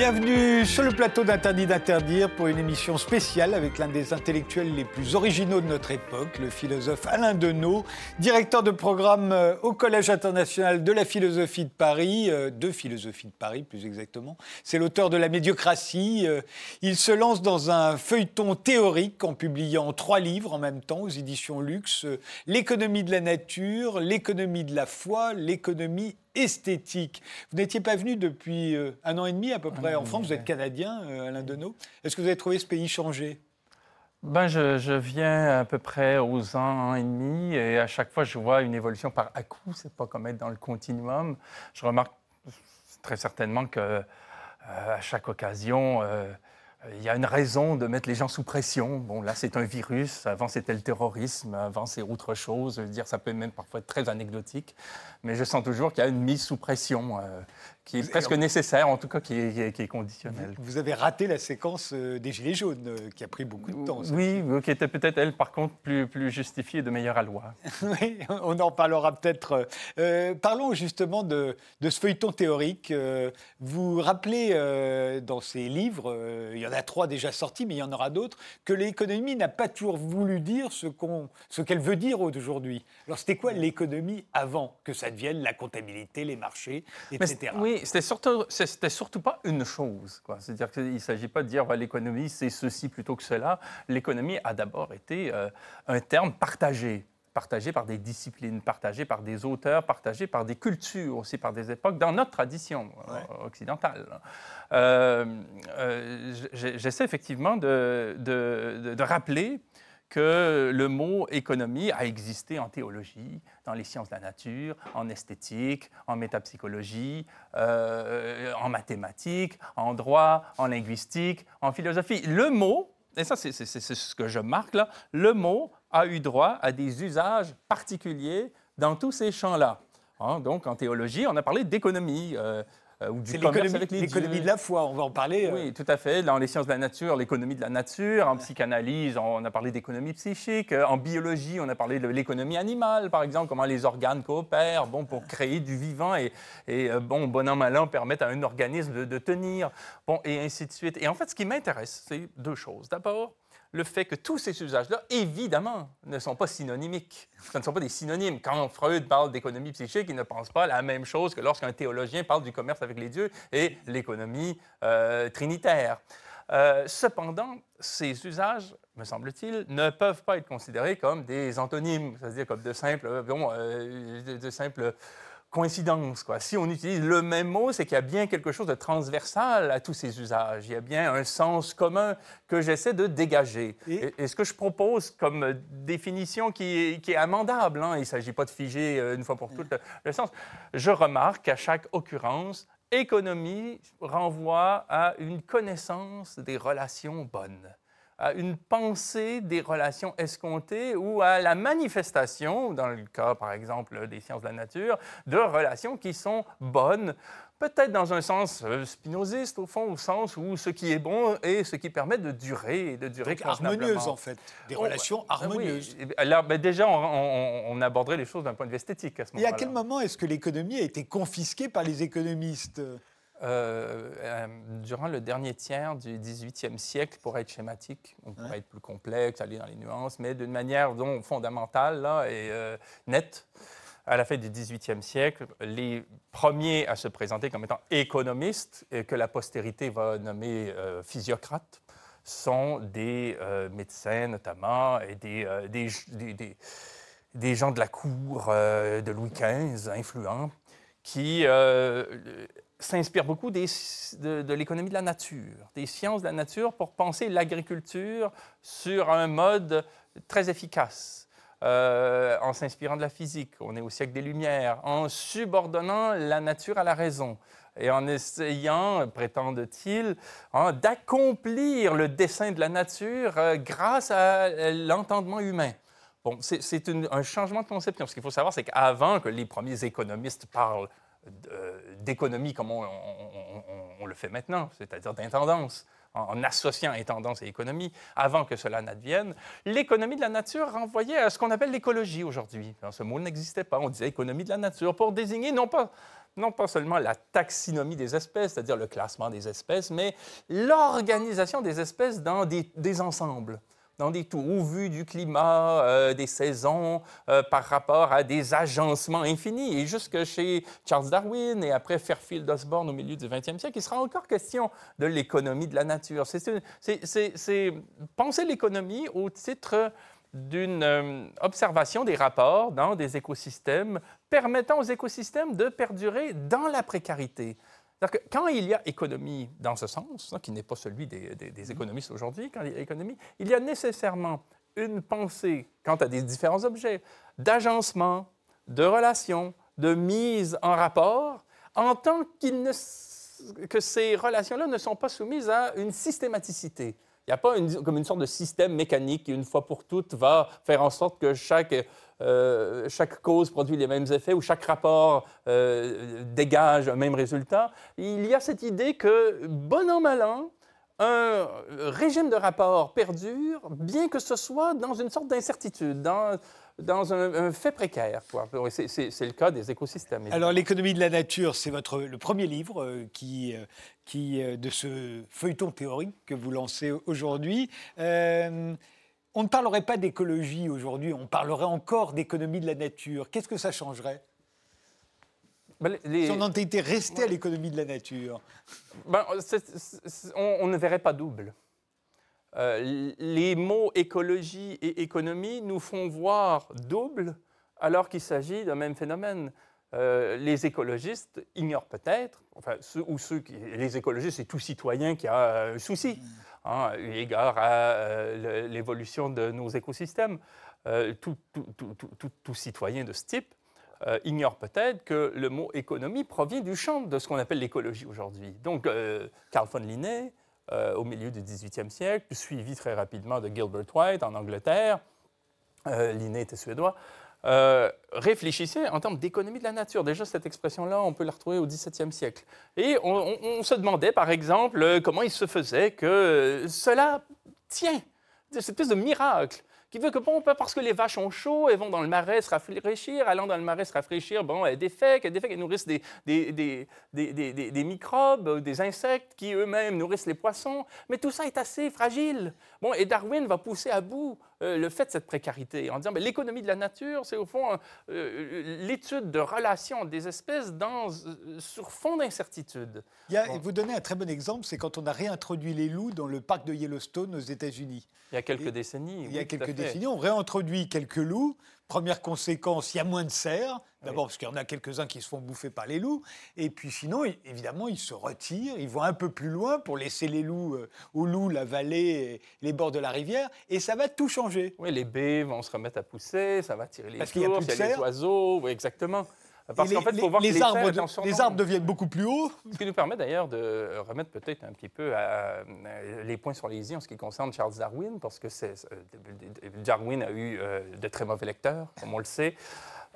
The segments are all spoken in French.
Bienvenue sur le plateau d'Interdit d'interdire pour une émission spéciale avec l'un des intellectuels les plus originaux de notre époque, le philosophe Alain Deneau, directeur de programme euh, au Collège international de la philosophie de Paris, euh, de philosophie de Paris plus exactement. C'est l'auteur de La médiocratie. Euh, il se lance dans un feuilleton théorique en publiant trois livres en même temps aux éditions Luxe, L'économie de la nature, l'économie de la foi, l'économie esthétique. Vous n'étiez pas venu depuis euh, un an et demi à peu près en France, vous êtes canadien, euh, Alain Deneau. Est-ce que vous avez trouvé ce pays changé? Ben, je, viens à peu près aux ans, et demi, et à chaque fois, je vois une évolution par à-coup. C'est pas comme être dans le continuum. Je remarque très certainement que euh, à chaque occasion, il y a une raison de mettre les gens sous pression. Bon, là, c'est un virus. Avant, c'était le terrorisme. Avant, c'est autre chose. Je veux dire, ça peut même parfois être très anecdotique. Mais je sens toujours qu'il y a une mise sous pression qui est presque nécessaire, en tout cas qui est, qui est, conditionnelle. Vous avez raté la séquence euh, des Gilets jaunes, euh, qui a pris beaucoup de temps. Oui, qui était peut-être, elle, par contre, plus, plus justifiée de meilleure loi. oui, on en parlera peut-être. Euh, parlons justement de, de, ce feuilleton théorique. vous rappelez dans ces livres, il y en a trois déjà sortis, mais il y en aura d'autres, que l'économie n'a pas toujours voulu dire ce qu'elle ce qu'elle veut dire aujourd'hui. Alors, c'était quoi l'économie avant que ça devienne la comptabilité, les marchés, etc. oui, c'était surtout, c'était surtout pas une chose. C'est-à-dire qu'il ne s'agit pas de dire l'économie, c'est ceci plutôt que cela. L'économie a d'abord été euh, un terme partagé partagé par des disciplines, partagé par des auteurs, partagé par des cultures, aussi par des époques, dans notre tradition euh, occidentale. Euh, j'essaie effectivement de, de, de rappeler que le mot économie a existé en théologie, dans les sciences de la nature, en esthétique, en métapsychologie, euh, en mathématiques, en droit, en linguistique, en philosophie. Le mot, et ça c'est ce que je marque là, le mot a eu droit à des usages particuliers dans tous ces champs-là. Hein, donc en théologie, on a parlé d'économie. Euh, ou du commerce avec les L'économie de la foi, on va en parler. Euh. Oui, tout à fait. Dans les sciences de la nature, l'économie de la nature. En psychanalyse, on a parlé d'économie psychique. En biologie, on a parlé de l'économie animale, par exemple, comment les organes coopèrent bon, pour créer du vivant et, et euh, bon, bon an, mal an, permettre à un organisme de, de tenir, bon, et ainsi de suite. Et en fait, ce qui m'intéresse, c'est deux choses. D'abord, le fait que tous ces usages-là, évidemment, ne sont pas synonymiques. Ce ne sont pas des synonymes. Quand Freud parle d'économie psychique, il ne pense pas la même chose que lorsqu'un théologien parle du commerce avec les dieux et l'économie euh, trinitaire. Euh, cependant, ces usages, me semble-t-il, ne peuvent pas être considérés comme des antonymes, c'est-à-dire comme de simples, bon, euh, de simples coïncidence. Quoi. Si on utilise le même mot, c'est qu'il y a bien quelque chose de transversal à tous ces usages. Il y a bien un sens commun que j'essaie de dégager. Et... ce que je propose comme définition qui est, amendable, hein, il ne s'agit pas de figer euh, une fois pour toutes le sens, je remarque qu'à chaque occurrence, économie renvoie à une connaissance des relations bonnes à une pensée des relations escomptées ou à la manifestation, dans le cas par exemple des sciences de la nature, de relations qui sont bonnes, peut-être dans un sens euh, spinoziste au fond, au sens où ce qui est bon est ce qui permet de durer et de durer Donc, harmonieuses en fait, des oh, relations ben harmonieuses. Alors ben, déjà, on, aborderait les choses d'un point de vue esthétique à ce moment-là. Et à quel moment est-ce que l'économie a été confisquée par les économistes? Euh, euh, durant le dernier tiers du 18e siècle, pour être schématique, on pourrait être plus complexe, aller dans les nuances, mais d'une manière fondamentale là, et euh, nette, à la fin du 18e siècle, les premiers à se présenter comme étant économistes, et que la postérité va nommer physiocrates, sont des médecins notamment, et des, des, des, des, gens de la cour de Louis XV, influents, qui s'inspire beaucoup de, l'économie de la nature, des sciences de la nature pour penser l'agriculture sur un mode très efficace. Euh, en s'inspirant de la physique, on est au siècle des Lumières, en subordonnant la nature à la raison et en essayant, prétendent-ils, hein, d'accomplir le dessin de la nature euh, grâce à l'entendement humain. Bon, c'est un changement de conception. Ce qu'il faut savoir, c'est qu'avant que les premiers économistes parlent d'économie comme on, le fait maintenant, c'est-à-dire d'intendance, en, associant intendance et économie, avant que cela n'advienne, l'économie de la nature renvoyait à ce qu'on appelle l'écologie aujourd'hui. Ce mot n'existait pas. On disait économie de la nature pour désigner non pas non pas seulement la taxinomie des espèces, c'est-à-dire le classement des espèces, mais l'organisation des espèces dans des ensembles dans des tours au vu du climat, euh, des saisons, euh, par rapport à des agencements infinis. Et jusque chez Charles Darwin et après Fairfield Osborn au milieu du 20e siècle, il sera encore question de l'économie de la nature. C'est penser l'économie au titre d'une euh, observation des rapports dans des écosystèmes permettant aux écosystèmes de perdurer dans la précarité. Que quand il y a économie dans ce sens, hein, qui n'est pas celui des, des, économistes aujourd'hui, quand il y a économie, il y a nécessairement une pensée quant à des différents objets, d'agencement, de relations, de mise en rapport, en tant ne, que ces relations-là ne sont pas soumises à une systématicité. Il n'y a pas une, comme une sorte de système mécanique qui, une fois pour toutes, va faire en sorte que chaque euh, chaque cause produit les mêmes effets ou chaque rapport euh, dégage un même résultat. Il y a cette idée que, bon an, mal an, un régime de rapport perdure, bien que ce soit dans une sorte d'incertitude, dans, un, fait précaire. C'est le cas des écosystèmes. Alors, l'économie de la nature, c'est votre le premier livre euh, qui, de ce feuilleton théorique que vous lancez aujourd'hui. On ne parlerait pas d'écologie aujourd'hui, on parlerait encore d'économie de la nature. Qu'est-ce que ça changerait? Ben, Si on en était resté à l'économie de la nature. Ben, on, ne verrait pas double. Euh, les mots écologie et économie nous font voir double alors qu'il s'agit d'un même phénomène. Euh, les écologistes ignorent peut-être, enfin, ou ceux qui, les écologistes, c'est tout citoyen qui a un souci. Mm hein, eu égard à euh, l'évolution de nos écosystèmes. Euh, tout, citoyen de ce type euh, ignore peut-être que le mot économie provient du champ de ce qu'on appelle l'écologie aujourd'hui. Donc, Carl von Linné, au milieu du XVIIIe siècle, suivi très rapidement de Gilbert White en Angleterre, Linné était suédois, euh, réfléchissez en termes d'économie de la nature. Déjà, cette expression-là, on peut la retrouver au XVIIe siècle. Et on, se demandait, par exemple, euh, comment il se faisait que cela tient, cette espèce de miracle qui veut que, bon, parce que les vaches ont chaud, elles vont dans le marais se rafraîchir, allant dans le marais se rafraîchir, bon, elles défèquent, elles défèquent, elles nourrissent des, des, microbes, des insectes qui eux-mêmes nourrissent les poissons. Mais tout ça est assez fragile. Bon, et Darwin va pousser à bout euh, le fait de cette précarité en disant, mais l'économie de la nature, c'est au fond euh, l'étude de relations des espèces dans, euh, sur fond d'incertitude. Vous donnez un très bon exemple, c'est quand on a réintroduit les loups dans le parc de Yellowstone aux États-unis. Il y a quelques décennies. Il y a quelques décennies, on réintroduit quelques loups. Première conséquence, il y a moins de cerfs. D'abord parce qu'il y en a quelques-uns qui se font bouffer par les loups. Et puis sinon, évidemment, ils se retirent, ils vont un peu plus loin pour laisser les loups euh, aux loups, la vallée, les bords de la rivière. Et ça va tout changer. Oui, les bais vont se remettre à pousser, ça va tirer les parce qu'il y a, plus de il y a les oiseaux. Oui, exactement. Parce qu'en fait, il faut voir les, que les, arbres, les arbres deviennent beaucoup plus hauts. Ce qui nous permet d'ailleurs de remettre peut-être un petit peu euh, les points sur les i en ce qui concerne Charles Darwin, parce que Darwin a eu euh, de très mauvais lecteurs, comme on le sait.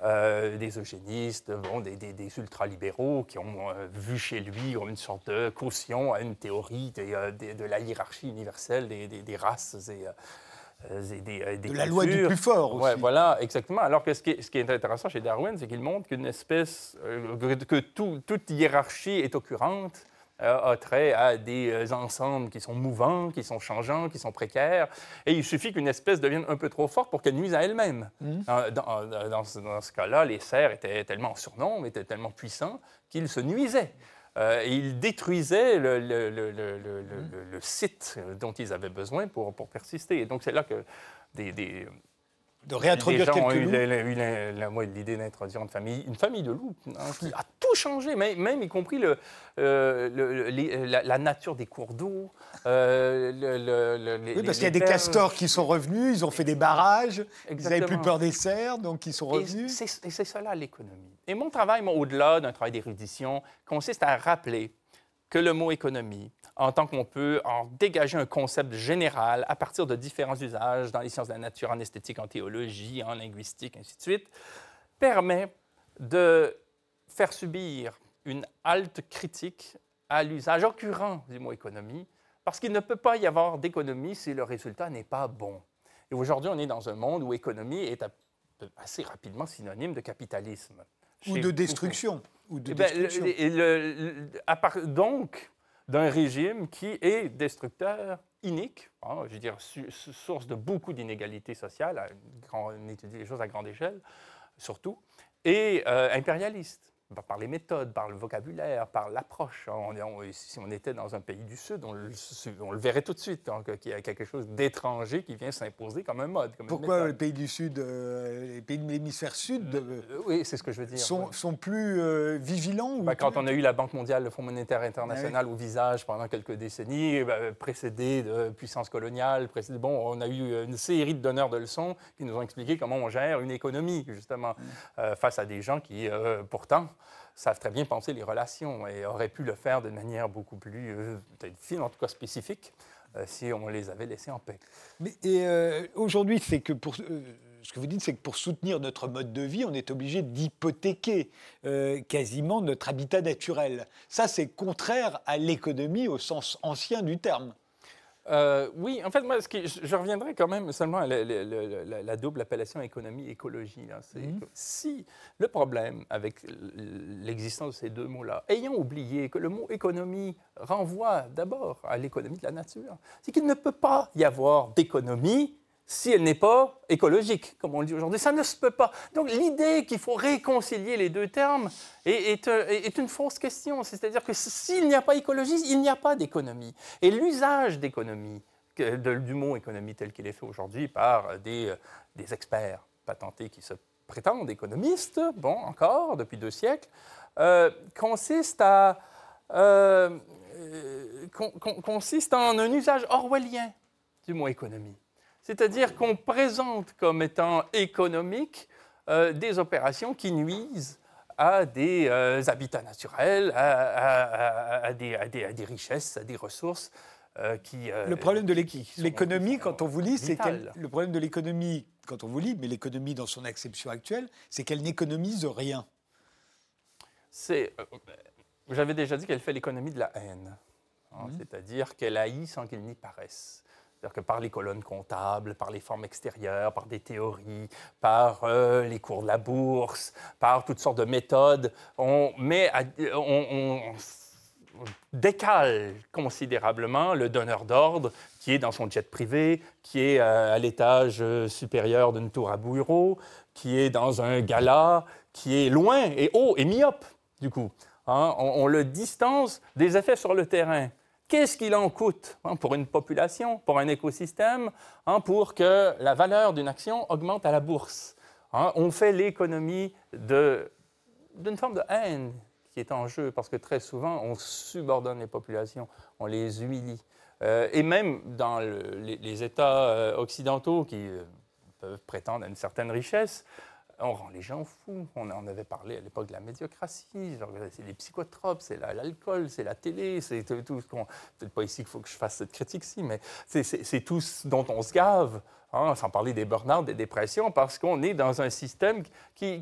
Euh, des eugénistes, bon, des, des, ultralibéraux qui ont vu chez lui une sorte de caution à une théorie de la hiérarchie universelle des, races et, euh, euh, de la loi du plus fort aussi. Ouais, voilà, exactement. Alors que ce qui est, ce qui est intéressant chez Darwin, c'est qu'il montre qu'une espèce, euh, que toute hiérarchie est occurrente, a trait à des ensembles qui sont mouvants, qui sont changeants, qui sont précaires. Et il suffit qu'une espèce devienne un peu trop forte pour qu'elle nuise à elle-même. Mmh. Dans, dans, ce, cas-là, les cerfs étaient tellement en surnombre, étaient tellement puissants qu'ils se nuisaient. Euh, il détruisait le, le, le, le, site dont ils avaient besoin pour, pour persister. Et donc, c'est là que des, des de réintroduire gens ont eu l'idée d'introduire une famille, une famille de loups hein, qui a tout changé, même, même y compris le, euh, la, nature des cours d'eau. Euh, oui, parce qu'il y a des castors qui sont revenus, ils ont fait des barrages, ils n'avaient plus peur des cerfs, donc ils sont revenus. Et c'est cela l'économie. Et mon travail, au-delà d'un travail d'érudition, consiste à rappeler que le mot économie, en tant qu'on peut en dégager un concept général à partir de différents usages dans les sciences de la nature, en esthétique, en théologie, en linguistique, ainsi de suite, permet de faire subir une halte critique à l'usage occurrent du mot économie, parce qu'il ne peut pas y avoir d'économie si le résultat n'est pas bon. Et aujourd'hui, on est dans un monde où économie est assez rapidement synonyme de capitalisme ou de destruction. ou de Eh destruction. le- le- le- à part- donc, d'un régime qui est destructeur, inique, hein, je veux dire, source de beaucoup d'inégalités sociales, on étudie les choses à grande échelle, surtout, et euh, impérialiste. Par- les méthodes, par le vocabulaire, par l'approche. hein. Si on était dans un pays du Sud, on le, on le verrait tout de suite, donc, qu'il y a quelque chose d'étranger qui vient s'imposer comme un mode. Comme Pourquoi les pays du Sud, euh, les pays de l'hémisphère Sud euh, Euh, Oui, c'est ce que je veux dire. sont, plus euh, vigilants ou Ben, quand plus- on a eu la Banque mondiale, le Fonds monétaire international au visage pendant quelques décennies, ben, précédé de puissance coloniale, précédé, bon, on a eu une série de donneurs de leçons qui nous ont expliqué comment on gère une économie, justement, euh, face à des gens qui, pourtant, savent très bien penser les relations et auraient pu le faire de manière beaucoup plus, euh, peut-être fine, en tout cas spécifique, euh, si on les avait laissés en paix. Mais euh, aujourd'hui, c'est que pour ce que vous dites, c'est que pour soutenir notre mode de vie, on est obligé d'hypothéquer quasiment notre habitat naturel. Ça, c'est contraire à l'économie au sens ancien du terme. Euh, oui, en fait, moi, ce qui- je, je reviendrai quand même seulement à la, la- la- la- la double appellation économie-écologie. Mhm. Si le problème avec l'existence de ces deux mots-là, ayant oublié que le mot économie renvoie d'abord à l'économie de la nature, c'est qu'il ne peut pas y avoir d'économie si elle n'est pas écologique, comme on le dit aujourd'hui. Ça ne se peut pas. Donc l'idée qu'il faut réconcilier les deux termes est, euh, une fausse question. C'est-à-dire que s'il n'y a pas écologie, il n'y a pas d'économie. Et l'usage d'économie, du mot économie tel qu'il est fait aujourd'hui par des, euh, des experts patentés qui se prétendent économistes, bon, encore, depuis deux siècles, euh, consiste en un usage orwellien du mot économie. C'est-à-dire qu'on présente comme étant économique euh, des opérations qui nuisent à des euh, habitats naturels, à, à- à- à des, à des- à des richesses, à des ressources euh, qui... Le problème de l'économie, quand on vous lit, c'est. Le problème de l'économie, quand on vous lit, mais l'économie dans son acception actuelle, c'est qu'elle n'économise rien. C'est, j'avais déjà dit qu'elle fait l'économie de la haine, hein, Mhm. c'est-à-dire qu'elle haït sans qu'il n'y paraisse. C'est-à-dire que par les colonnes comptables, par les formes extérieures, par des théories, par euh, les cours de la bourse, par toutes sortes de méthodes, on, met on décale considérablement le donneur d'ordre qui est dans son jet privé, qui est euh, à l'étage euh, supérieur d'une tour à bureau, qui est dans un gala, qui est loin et haut et myope, du coup. Hein, on, on le distance des effets sur le terrain. Qu'est-ce qu'il en coûte hein, pour une population, pour un écosystème, hein, pour que la valeur d'une action augmente à la bourse? Hein, on fait l'économie d'une forme de haine qui est en jeu, parce que très souvent, on subordonne les populations, on les humilie. Euh, et même dans le- les, les États euh, occidentaux qui euh, peuvent prétendre à une certaine richesse, on rend les gens fous. On en avait parlé à l'époque de la médiocratie. C'est les psychotropes, c'est la- l'alcool, c'est la télé, c'est tout, ce qu'on. Peut-être pas ici qu'il faut que je fasse cette critique-ci, mais c'est- tout ce dont on se gave. hein, sans parler des burn-out, des dépressions, parce qu'on est dans un système qui,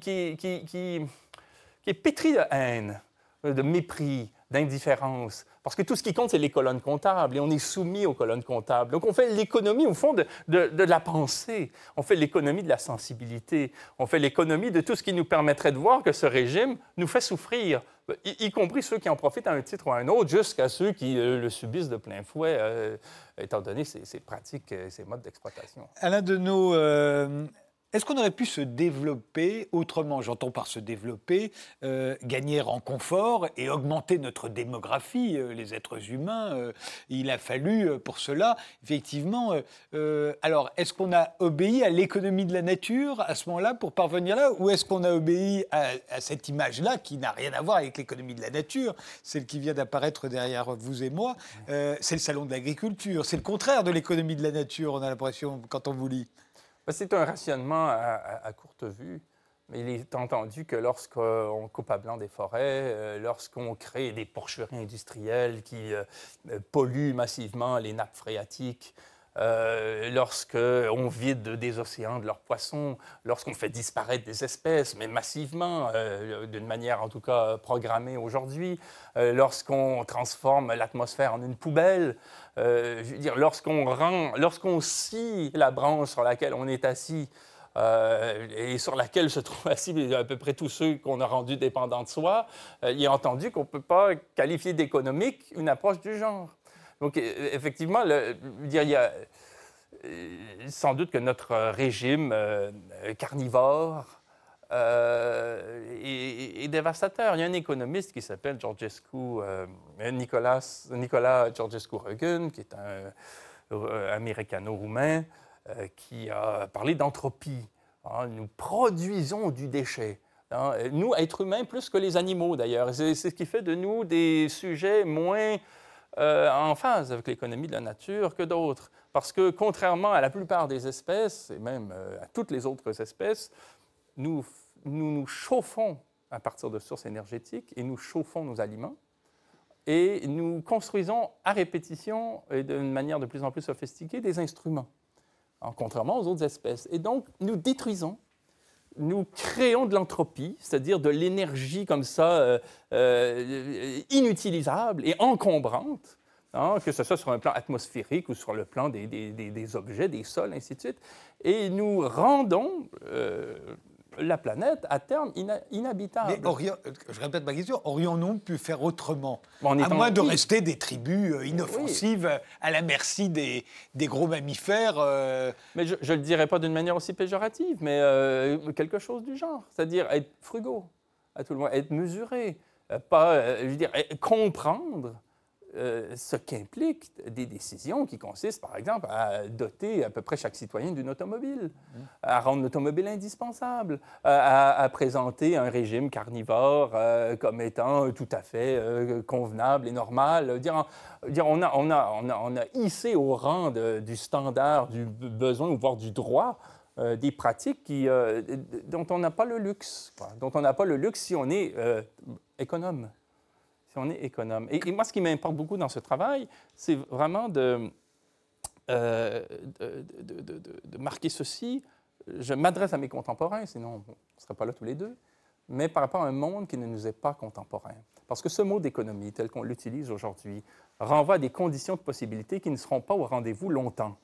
est pétri de haine, de mépris, d'indifférence. Parce que tout ce qui compte, c'est les colonnes comptables et on est soumis aux colonnes comptables. Donc on fait l'économie, au fond, de, de- la pensée. On fait l'économie de la sensibilité. On fait l'économie de tout ce qui nous permettrait de voir que ce régime nous fait souffrir, y, compris ceux qui en profitent à un titre ou à un autre, jusqu'à ceux qui euh, le subissent de plein fouet, euh, étant donné ces, ces pratiques, euh, ces modes d'exploitation. Alain Deneau, euh, est-ce qu'on aurait pu se développer autrement? J'entends par se développer, euh, gagner en confort et augmenter notre démographie, euh, les êtres humains. euh, il a fallu pour cela, effectivement. alors, est-ce qu'on a obéi à l'économie de la nature à ce moment-là pour parvenir là? Ou est-ce qu'on a obéi à, à cette image-là qui n'a rien à voir avec l'économie de la nature, celle qui vient d'apparaître derrière vous et moi? C'est le salon de l'agriculture. C'est le contraire de l'économie de la nature, on a l'impression, quand on vous lit. Ben, C'est un rationnement à, courte vue. Mais il est entendu que lorsqu'on coupe à blanc des forêts, euh, lorsqu'on crée des porcheries industrielles qui euh, euh, polluent massivement les nappes phréatiques, euh, lorsqu'on vide des océans de leurs poissons, lorsqu'on fait disparaître des espèces, mais massivement, euh, d'une manière en tout cas programmée aujourd'hui, euh, lorsqu'on transforme l'atmosphère en une poubelle, lorsqu'on rend, lorsqu'on scie la branche sur laquelle on est assis et sur laquelle se trouvent assis à peu près tous ceux qu'on a rendus dépendants de soi, il est entendu qu'on ne peut pas qualifier d'économique une approche du genre. Donc, effectivement, le, il y a sans doute que notre régime carnivore, euh, est, dévastateur. Il y a un économiste qui s'appelle Georgescu, euh, Nicolas, Nicolas Georgescu Reugen, qui est un euh, américano-roumain, qui a parlé d'entropie. Hein. nous produisons du déchet. Hein. Nous, êtres humains, plus que les animaux d'ailleurs. C'est ce qui fait de nous des sujets moins en phase avec l'économie de la nature que d'autres. Parce que contrairement à la plupart des espèces, et même à toutes les autres espèces, nous nous chauffons à partir de sources énergétiques et nous chauffons nos aliments. Et nous construisons à répétition et d'une manière de plus en plus sophistiquée des instruments, en contrairement aux autres espèces. Et donc, nous détruisons, nous créons de l'entropie, c'est-à-dire de l'énergie comme ça euh, euh, inutilisable et encombrante, hein, que ce soit sur un plan atmosphérique ou sur le plan des, des, des, objets, des sols, ainsi de suite. Et nous rendons euh, la planète à terme inhabitable. Mais je répète ma question, aurions-nous pu faire autrement À moins de rester des tribus euh, inoffensives à la merci des, gros mammifères. Euh. Mais je ne le dirais pas d'une manière aussi péjorative, mais euh, quelque chose du genre. C'est-à-dire être frugaux, à tout le monde, être mesuré, pas, je veux dire, comprendre euh, ce qu'impliquent des décisions qui consistent, par exemple, à doter à peu près chaque citoyen d'une automobile, à rendre l'automobile indispensable, à, présenter un régime carnivore euh, comme étant tout à fait euh, convenable et normal. Dire, dire on, a, on, a, on, a, on, a, hissé au rang du standard, du besoin, voire du droit, des pratiques qui, dont on n'a pas le luxe, dont on n'a pas le luxe si on est économe si on est économe. Et, moi, ce qui m'importe beaucoup dans ce travail, c'est vraiment de, euh, de, marquer ceci. Je m'adresse à mes contemporains, sinon on ne serait pas là tous les deux, mais par rapport à un monde qui ne nous est pas contemporain. Parce que ce mot d'économie, tel qu'on l'utilise aujourd'hui, renvoie à des conditions de possibilité qui ne seront pas au rendez-vous longtemps.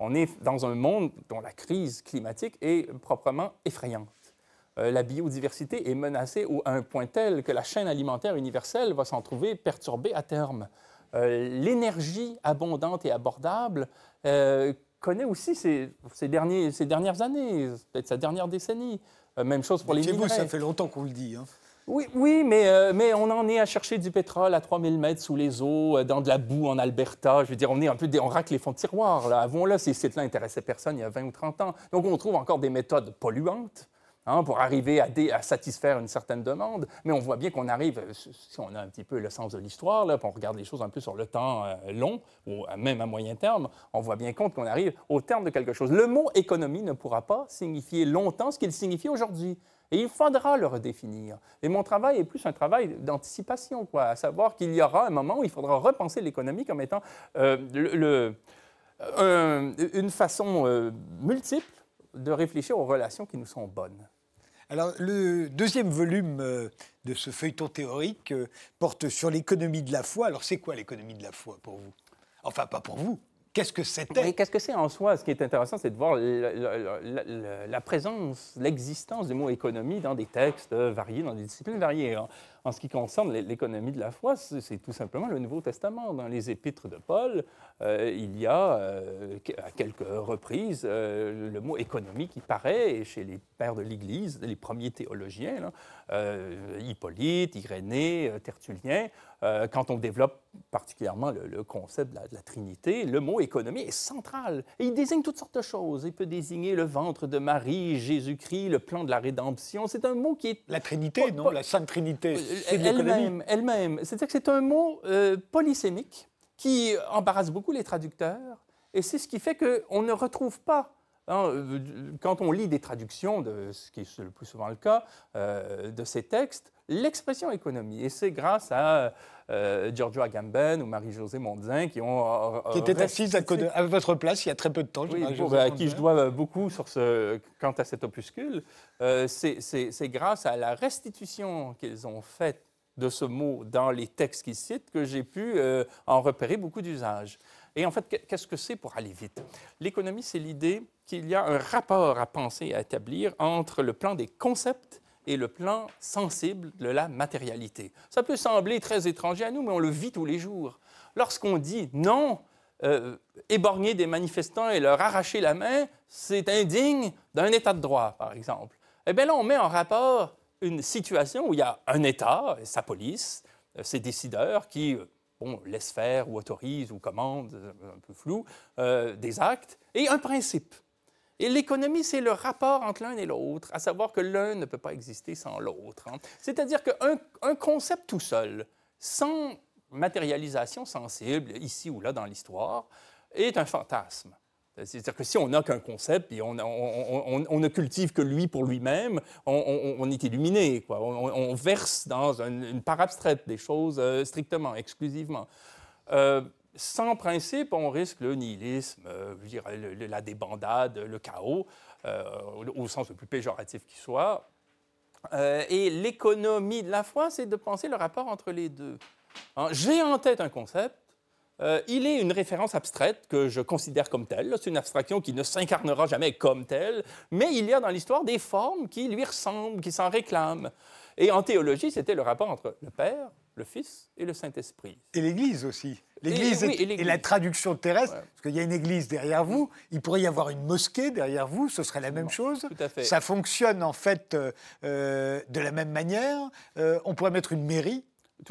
On est dans un monde dont la crise climatique est proprement effrayante. Euh, la biodiversité est menacée à un point tel que la chaîne alimentaire universelle va s'en trouver perturbée à terme. Euh, l'énergie abondante et abordable euh, connaît aussi ces, derniers, ces, dernières années, peut-être sa dernière décennie. même chose pour les minerais. vous, ça fait longtemps qu'on le dit. Hein. Oui, oui mais, mais on en est à chercher du pétrole à 3000 mètres sous les eaux, dans de la boue en Alberta. Je veux dire, on est un peu, on racle les fonds de tiroir. Là. Avant, là, ces sites-là n'intéressaient personne il y a 20 ou 30 ans. Donc, on trouve encore des méthodes polluantes Hein, pour arriver à, satisfaire une certaine demande. Mais on voit bien qu'on arrive, euh, si on a un petit peu le sens de l'histoire, là, on regarde les choses un peu sur le temps euh, long, ou même à moyen terme, on voit bien compte qu'on arrive au terme de quelque chose. Le mot économie ne pourra pas signifier longtemps ce qu'il signifie aujourd'hui. Et il faudra le redéfinir. Et mon travail est plus un travail d'anticipation, à savoir qu'il y aura un moment où il faudra repenser l'économie comme étant euh, une façon multiple de réfléchir aux relations qui nous sont bonnes. Alors, le deuxième volume euh, de ce feuilleton théorique euh, porte sur l'économie de la foi. Alors, c'est quoi l'économie de la foi pour vous? Enfin, pas pour vous. Qu'est-ce que c'était? Qu'est-ce que c'est en soi? Ce qui est intéressant, c'est de voir la, présence, l'existence du mot économie dans des textes variés, dans des disciplines variées. En ce qui concerne l'économie de la foi, c'est tout simplement le Nouveau Testament. Dans les épîtres de Paul, euh, il y a euh, à quelques reprises euh, le mot économie qui paraît chez les pères de l'Église, les premiers théologiens, Hippolyte, Irénée, Tertullien. quand on développe particulièrement le, concept de la, de la, Trinité, le mot économie est central. Et il désigne toutes sortes de choses. Il peut désigner le ventre de Marie, Jésus-Christ, le plan de la rédemption. C'est un mot qui est... La Trinité, non La Sainte Trinité elle-même. Elle-même. C'est-à-dire que c'est un mot euh, polysémique qui embarrasse beaucoup les traducteurs. Et c'est ce qui fait qu'on ne retrouve pas hein, euh, quand on lit des traductions, de, ce qui est le plus souvent le cas, euh, de ces textes, l'expression économie. Et c'est grâce à Giorgio Agamben ou Marie-Josée Mondzin qui ont... qui étaient assises à, votre place il y a très peu de temps. Oui, à qui je dois beaucoup sur ce, quant à cet opuscule. c'est grâce à la restitution qu'ils ont faite de ce mot dans les textes qu'ils citent que j'ai pu en repérer beaucoup d'usages. Et en fait, qu'est-ce que c'est pour aller vite? L'économie, c'est l'idée qu'il y a un rapport à penser, à établir entre le plan des concepts et le plan sensible de la matérialité. Ça peut sembler très étranger à nous, mais on le vit tous les jours. Lorsqu'on dit non, euh, éborgner des manifestants et leur arracher la main, c'est indigne d'un État de droit, par exemple. Eh bien là, on met en rapport une situation où il y a un État, sa police, euh, ses décideurs qui euh, bon, laissent faire ou autorisent ou commandent, un peu flou, des actes, et un principe. Et l'économie, c'est le rapport entre l'un et l'autre, à savoir que l'un ne peut pas exister sans l'autre. Hein. C'est-à-dire qu'un un concept tout seul, sans matérialisation sensible, ici ou là dans l'histoire, est un fantasme. C'est-à-dire que si on n'a qu'un concept et on, ne cultive que lui pour lui-même, on, est illuminé. Quoi. On, verse dans une, part abstraite des choses euh, strictement, exclusivement. Euh, sans principe, on risque le nihilisme, euh, la débandade, le chaos, au sens le plus péjoratif qui soit. et l'économie de la foi, c'est de penser le rapport entre les deux. Hein, j'ai en tête un concept. Euh, il est une référence abstraite que je considère comme telle. C'est une abstraction qui ne s'incarnera jamais comme telle, mais il y a dans l'histoire des formes qui lui ressemblent, qui s'en réclament. Et en théologie, c'était le rapport entre le Père, le Fils et le Saint-Esprit. Et l'Église aussi. L'Église et, la traduction terrestre, parce qu'il y a une Église derrière vous, il pourrait y avoir une mosquée derrière vous, ce serait la même chose. Tout à fait. Ça fonctionne en fait euh, euh, de la même manière. on pourrait mettre une mairie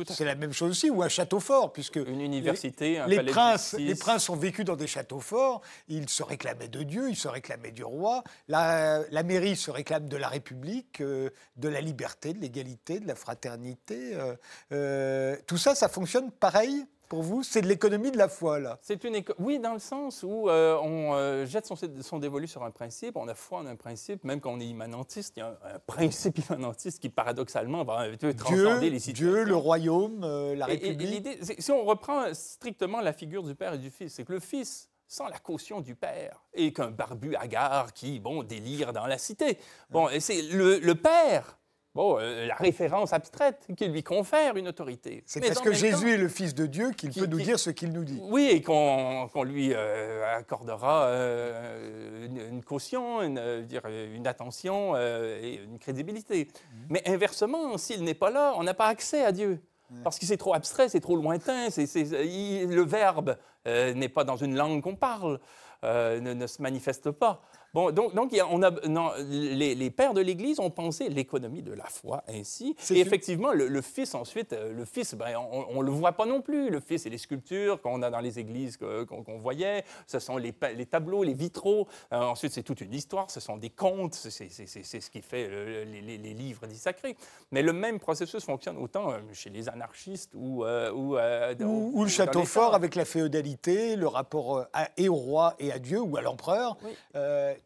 c'est la même chose aussi, ou un château fort, puisque une université, les, princes, les princes ont vécu dans des châteaux forts. Ils se réclamaient de Dieu, ils se réclamaient du roi. La, mairie se réclame de la République, euh, de la liberté, de l'égalité, de la fraternité. Euh, euh, tout ça, ça fonctionne pareil pour vous, c'est de l'économie de la foi, là C'est une Oui, dans le sens où euh, on euh, jette son, dévolu sur un principe, on a foi en un principe, même quand on est immanentiste, il y a un, principe immanentiste qui, paradoxalement, va transcender les situations. Dieu, le royaume, euh, la République. si on reprend strictement la figure du Père et du Fils, c'est que le Fils, sans la caution du Père, est qu'un barbu hagard qui, bon, délire dans la cité. Bon, et c'est le, le Père bon, euh, la référence abstraite qui lui confère une autorité. C'est parce que Jésus est le Fils de Dieu qu'il peut nous dire ce qu'il nous dit. Oui, et qu'on lui euh, accordera euh, une, caution, une, dire, une attention et une crédibilité. Mhm. Mais inversement, s'il n'est pas là, on n'a pas accès à Dieu. Parce que c'est trop abstrait, c'est trop lointain, le verbe n'est pas dans une langue qu'on parle, ne, se manifeste pas. Bon, donc, donc on a, non, les, pères de l'Église ont pensé l'économie de la foi ainsi. Et effectivement, le, Fils, ensuite, euh, le Fils, ben, on ne le voit pas non plus. Le Fils, c'est les sculptures qu'on a dans les églises qu'on voyait. Ce sont les, les tableaux, les vitraux. Euh, ensuite, c'est toute une histoire. Ce sont des contes. C'est ce qui fait les, livres dits sacrés. Mais le même processus fonctionne autant euh, chez les anarchistes ou... ou, ou, le château fort avec la féodalité, le rapport à, et au roi et à Dieu ou à l'empereur. Oui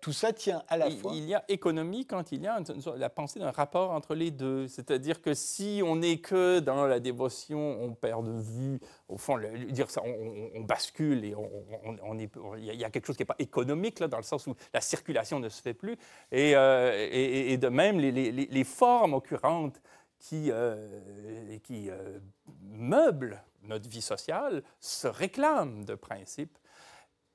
tout ça tient à la fois. Il y a économie quand il y a la pensée d'un rapport entre les deux. C'est-à-dire que si on n'est que dans la dévotion, on perd de vue, au fond, dire ça, on, bascule et on, il y a quelque chose qui n'est pas économique, là, dans le sens où la circulation ne se fait plus. Et, euh, et, de même, les, les, les formes occurrentes qui, euh, qui euh, meublent notre vie sociale se réclament de principes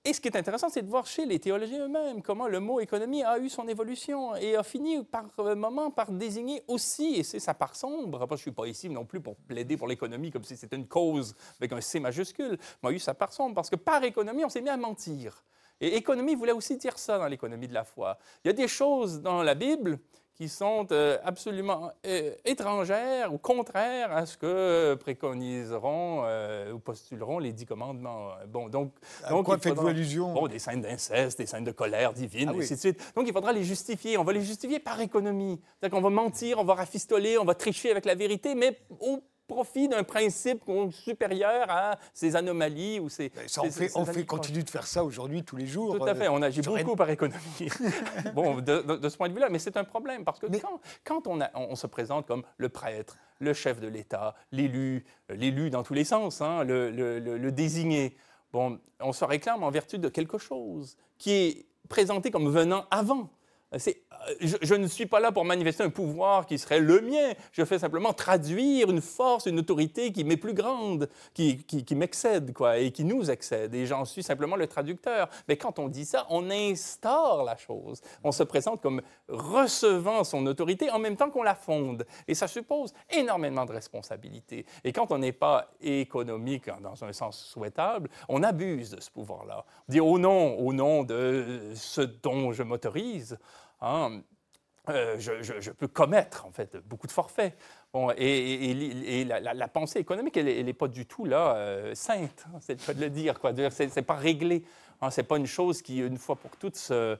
et ce qui est intéressant, c'est de voir chez les théologiens eux-mêmes comment le mot économie a eu son évolution et a fini par euh, moment par désigner aussi, et c'est sa part sombre, je ne suis pas ici non plus pour plaider pour l'économie comme si c'était une cause avec un C majuscule, mais a eu sa part sombre parce que par économie, on s'est mis à mentir. Et économie voulait aussi dire ça dans l'économie de la foi. Il y a des choses dans la Bible qui sont euh, absolument euh, étrangères ou contraires à ce que préconiseront euh, ou postuleront les dix commandements. Bon, donc, donc quoi faites-vous allusion? Bon, des scènes d'inceste, des scènes de colère divine, ah et ainsi de suite. Donc, il faudra les justifier. On va les justifier par économie. C'est-à-dire qu'on va mentir, on va rafistoler, on va tricher avec la vérité, mais au profit d'un principe supérieur à ces anomalies ou ces. Ben, on, fait, on fait, continue de faire ça aujourd'hui tous les jours. Tout à fait. On agit beaucoup par économie. bon, de, ce point de vue-là, mais c'est un problème parce que quand, quand on, a, on, se présente comme le prêtre, le chef de l'État, l'élu, l'élu dans tous les sens, hein, le, le, le désigné, bon, on se réclame en vertu de quelque chose qui est présenté comme venant avant je, je, ne suis pas là pour manifester un pouvoir qui serait le mien. Je fais simplement traduire une force, une autorité qui m'est plus grande, qui m'excède, quoi, et qui nous excède. Et j'en suis simplement le traducteur. Mais quand on dit ça, on instaure la chose. On se présente comme recevant son autorité en même temps qu'on la fonde. Et ça suppose énormément de responsabilités. Et quand on n'est pas économique dans un sens souhaitable, on abuse de ce pouvoir-là. On dit au nom, au nom de ce dont je m'autorise, Hein, euh, je, peux commettre, en fait, beaucoup de forfaits. Et, la, pensée économique, elle n'est pas du tout là euh, sainte, hein, c'est pas de le dire. Ce n'est pas réglé. Hein, ce n'est pas une chose qui, une fois pour toutes, ce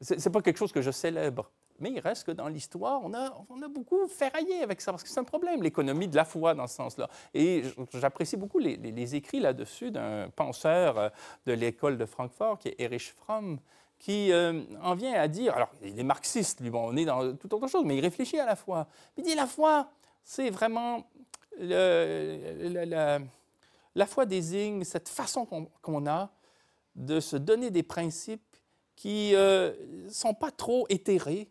n'est pas quelque chose que je célèbre. Mais il reste que dans l'histoire, on a, beaucoup ferraillé avec ça, parce que c'est un problème, l'économie de la foi dans ce sens-là. Et j'apprécie beaucoup les, les écrits là-dessus d'un penseur euh, de l'école de Francfort, qui est Erich Fromm, qui euh, en vient à dire, alors il est marxiste, lui, bon, on est dans toute autre chose, mais il réfléchit à la foi. Il dit la foi, c'est vraiment la, foi désigne cette façon qu'on a de se donner des principes qui ne euh, sont pas trop éthérés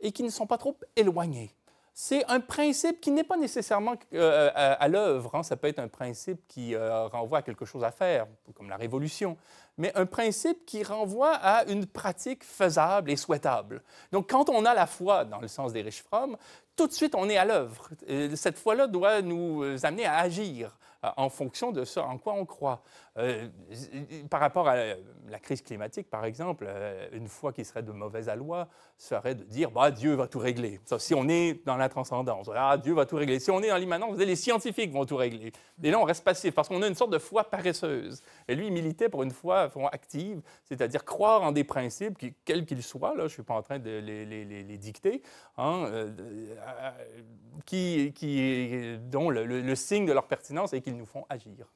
et qui ne sont pas trop éloignés c'est un principe qui n'est pas nécessairement euh, à, l'œuvre. Hein. Ça peut être un principe qui euh, renvoie à quelque chose à faire, comme la révolution, mais un principe qui renvoie à une pratique faisable et souhaitable. Donc, quand on a la foi, dans le sens des riches frommes, tout de suite, on est à l'œuvre. Cette foi-là doit nous amener à agir en fonction de ce en quoi on croit. Euh, par rapport à la crise climatique, par exemple, euh, une foi qui serait de mauvaise aloi serait de dire bah, Dieu va tout régler. si on est dans la transcendance, ah, Dieu va tout régler. Si on est dans l'immanence, les scientifiques vont tout régler. Et là, on reste passif parce qu'on a une sorte de foi paresseuse. Et lui, il militait pour une foi, active, c'est-à-dire croire en des principes, quels qu'ils soient, là, je ne suis pas en train de les, dicter, hein, euh, qui, qui, dont le, le signe de leur pertinence est qu'ils nous font agir.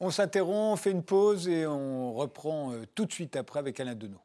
On s'interrompt, on fait une pause et on reprend euh, tout de suite après avec Alain Deneau.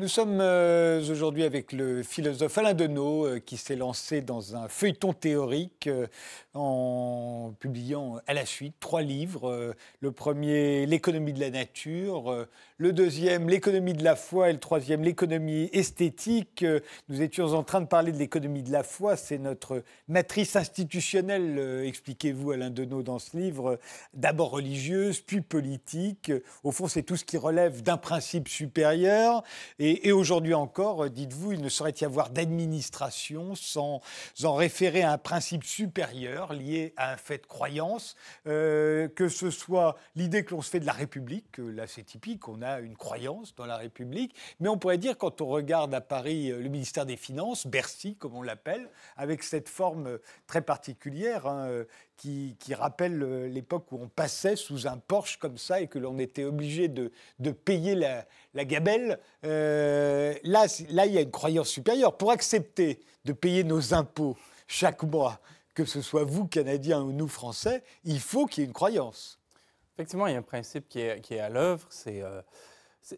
Nous sommes euh, aujourd'hui avec le philosophe Alain Deneau euh, qui s'est lancé dans un feuilleton théorique euh, en publiant à la suite trois livres. le premier, L'économie de la nature, le deuxième, L'économie de la foi et le troisième, L'économie esthétique. Nous étions en train de parler de l'économie de la foi, c'est notre matrice institutionnelle, expliquez-vous Alain Deneau dans ce livre, d'abord religieuse, puis politique. Au fond, c'est tout ce qui relève d'un principe supérieur. Et aujourd'hui encore, euh, dites-vous, il ne saurait y avoir d'administration sans en référer à un principe supérieur lié à un fait de croyance, euh, que ce soit l'idée que l'on se fait de la République, là c'est typique, on a une croyance dans la République, mais on pourrait dire quand on regarde à Paris euh, le ministère des Finances, Bercy comme on l'appelle, avec cette forme très particulière, hein, qui, rappelle euh, l'époque où on passait sous un Porsche comme ça et que l'on était obligé de, payer la, gabelle. Euh, là, là, il y a une croyance supérieure. Pour accepter de payer nos impôts chaque mois, que ce soit vous, Canadiens, ou nous, Français, il faut qu'il y ait une croyance. Effectivement, il y a un principe qui est, à l'œuvre, c'est euh,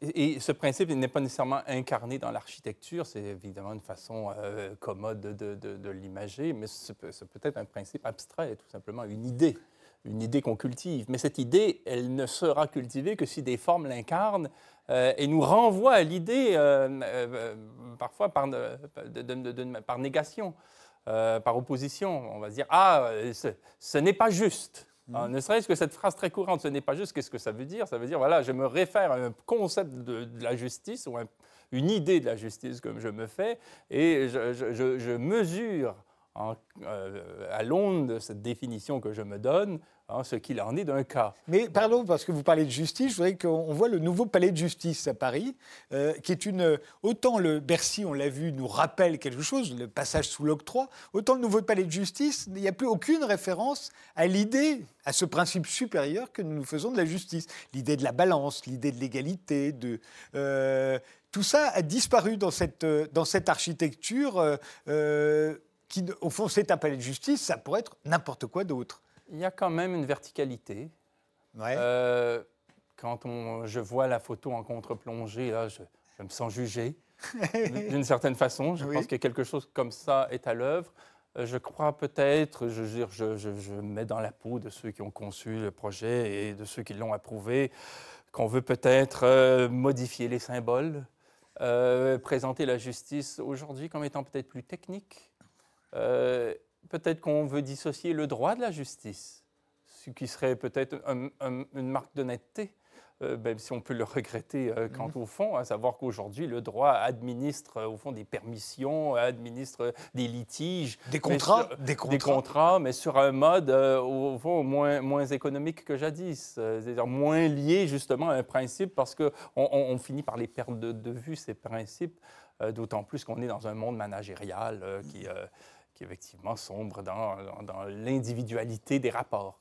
et ce principe n'est pas nécessairement incarné dans l'architecture, c'est évidemment une façon euh, commode de, de, l'imager, mais c'est peut, être un principe abstrait, tout simplement une idée, une idée qu'on cultive. Mais cette idée, elle ne sera cultivée que si des formes l'incarnent euh, et nous renvoient à l'idée, parfois par, par négation, par opposition. On va se dire, ah, ce n'est pas juste. Ah, ne serait-ce que cette phrase très courante, ce n'est pas juste, qu'est-ce que ça veut dire Ça veut dire, voilà, je me réfère à un concept de, la justice ou une idée de la justice comme je me fais, et je, mesure euh, à l'onde de cette définition que je me donne Hein, ce qu'il en est d'un cas. Mais pardon, parce que vous parlez de justice, je voudrais qu'on voit le nouveau palais de justice à Paris, euh, qui est une... Autant le Bercy, on l'a vu, nous rappelle quelque chose, le passage sous l'octroi, autant le nouveau palais de justice, il n'y a plus aucune référence à l'idée, à ce principe supérieur que nous nous faisons de la justice. L'idée de la balance, l'idée de l'égalité, de... Euh, tout ça a disparu dans cette, dans cette architecture euh, qui, au fond, c'est un palais de justice, ça pourrait être n'importe quoi d'autre il y a quand même une verticalité. Euh, quand on, je vois la photo en contre-plongée, là, je, me sens jugé. d'une certaine façon. Je pense que quelque chose comme ça est à l'œuvre. Euh, je crois peut-être, je, je, je, je, mets dans la peau de ceux qui ont conçu le projet et de ceux qui l'ont approuvé, qu'on veut peut-être euh, modifier les symboles, euh, présenter la justice aujourd'hui comme étant peut-être plus technique. Peut-être qu'on veut dissocier le droit de la justice, ce qui serait peut-être une marque d'honnêteté. Euh, même si on peut le regretter euh, quant mhm. au fond, à savoir qu'aujourd'hui, le droit administre euh, au fond des permissions, administre des litiges. Des contrats des, contrats. des contrats. mais sur un mode au fond moins, moins économique que jadis, c'est-à-dire moins lié justement à un principe parce qu'on on, finit par les perdre de, vue, ces principes, d'autant plus qu'on est dans un monde managérial qui, effectivement sombre dans, l'individualité des rapports.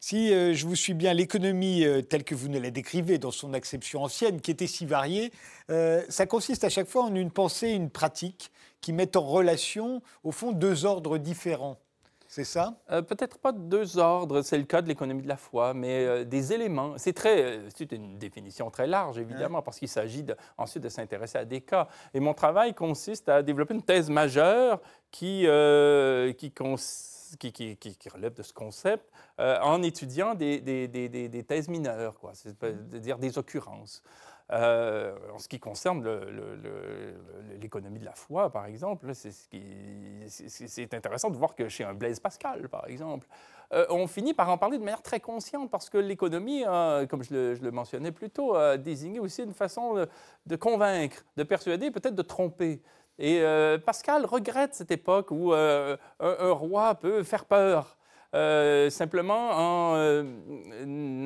Si euh, je vous suis bien, l'économie euh, telle que vous ne la décrivez dans son acception ancienne, qui était si variée, euh, ça consiste à chaque fois en une pensée, une pratique qui mettent en relation, au fond, deux ordres différents. C'est ça? Peut-être pas deux ordres, c'est le cas de l'économie de la foi, mais des éléments. C'est très, c'est une définition très large évidemment, parce qu'il s'agit ensuite de s'intéresser à des cas. Et mon travail consiste à développer une thèse majeure qui, qui consiste qui, qui, qui, relève de ce concept euh, en étudiant des, des, des, des thèses mineures, c'est-à-dire des occurrences. Euh, en ce qui concerne l'économie de la foi, par exemple, c'est intéressant de voir que chez un Blaise Pascal, par exemple, euh, on finit par en parler de manière très consciente parce que l'économie, comme je le, mentionnais plus tôt, a désigné aussi une façon de convaincre, de persuader, peut-être de tromper. Et euh, Pascal regrette cette époque où euh, un, roi peut faire peur euh, simplement en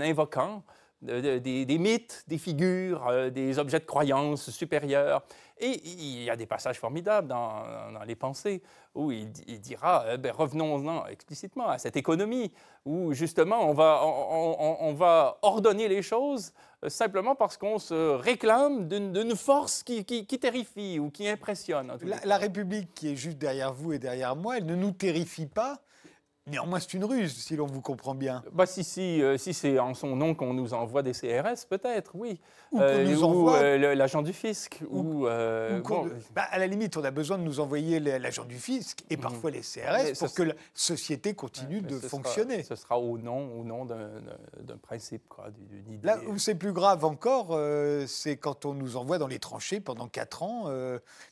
invoquant des, mythes, des figures, des objets de croyance supérieurs. Et il y a des passages formidables dans, les pensées où il, dira, eh ben, revenons-en explicitement à cette économie, où justement on va, on, va ordonner les choses euh, simplement parce qu'on se réclame d'une force qui, qui, terrifie ou qui impressionne. La, la République qui est juste derrière vous et derrière moi, elle ne nous terrifie pas, Néanmoins, c'est une ruse, si l'on vous comprend bien. Bah, si, si, euh, si c'est en son nom qu'on nous envoie des CRS, peut-être, oui. Ou euh, nous envoie... Euh, l'agent du fisc. Ou, bah, à la limite, on a besoin de nous envoyer l'agent du fisc et mhm. parfois les CRS pour que la société continue de fonctionner. ce sera au nom, au nom d'un principe, d'une idée. Là où c'est plus grave encore, c'est quand on nous envoie dans les tranchées pendant 4 ans,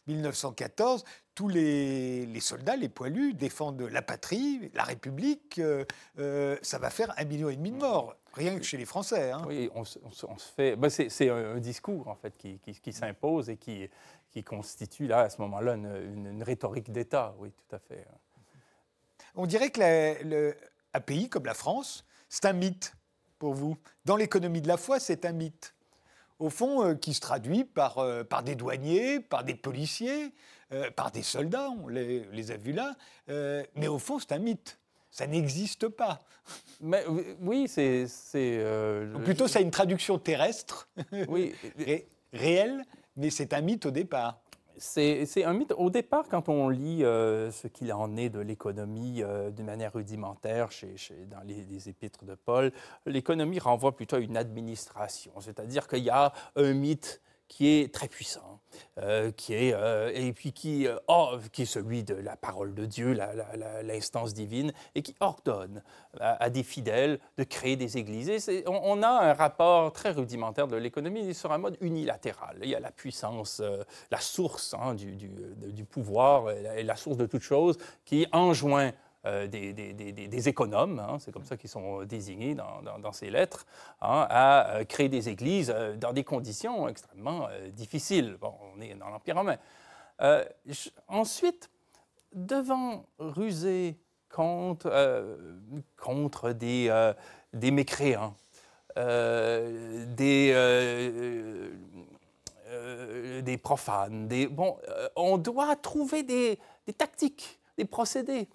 1914, tous les, soldats, les poilus, défendent la patrie, la République. Euh, euh, ça va faire un million et demi de morts, rien que chez les Français. Hein. Oui, on, se fait. Ben, c'est un, discours en fait qui, s'impose et qui, qui, constitue là à ce moment-là une, rhétorique d'État. Oui, tout à fait. On dirait que le, un pays comme la France, c'est un mythe pour vous. Dans l'économie de la foi, c'est un mythe au fond, euh, qui se traduit par, par des douaniers, par des policiers, euh, par des soldats, on les, a vus là, euh, mais au fond, c'est un mythe. Ça n'existe pas. Mais, oui, c'est. Euh, plutôt, ça a une traduction terrestre, oui. réelle, mais c'est un mythe au départ. C'est un mythe. Au départ, quand on lit ce qu'il en est de l'économie d'une manière rudimentaire chez, dans les, les, épîtres de Paul, l'économie renvoie plutôt à une administration. C'est-à-dire qu'il y a un mythe qui est très puissant, euh, qui est, euh, et puis qui, euh, oh, qui est celui de la parole de Dieu, l'instance divine, et qui ordonne à, des fidèles de créer des églises. on, a un rapport très rudimentaire de l'économie sur un mode unilatéral. Il y a la puissance, la source hein, du, du, du, pouvoir, et la source de toute chose, qui enjoint euh, des, économes, hein, c'est comme ça qu'ils sont désignés dans, ces lettres, hein, à euh, créer des églises euh, dans des conditions extrêmement difficiles. Bon, on est dans l'Empire romain. ensuite, devant ruser contre, des, mécréants, des, profanes, bon, on doit trouver des tactiques, des procédés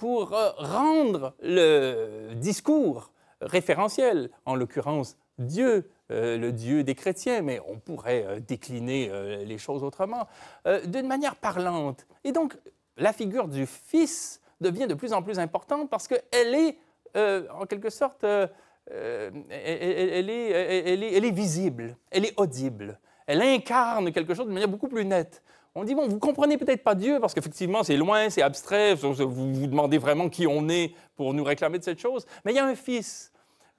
pour euh, rendre le discours référentiel, en l'occurrence Dieu, euh, le Dieu des chrétiens, mais on pourrait euh, décliner les choses autrement, d'une manière parlante. Et donc, la figure du Fils devient de plus en plus importante parce qu'elle est, en quelque sorte, elle, est, elle, est, elle, est, visible, elle est audible. elle incarne quelque chose de manière beaucoup plus nette. On dit, bon, vous comprenez peut-être pas Dieu, parce qu'effectivement, c'est loin, c'est abstrait, vous vous demandez vraiment qui on est pour nous réclamer de cette chose, mais il y a un Fils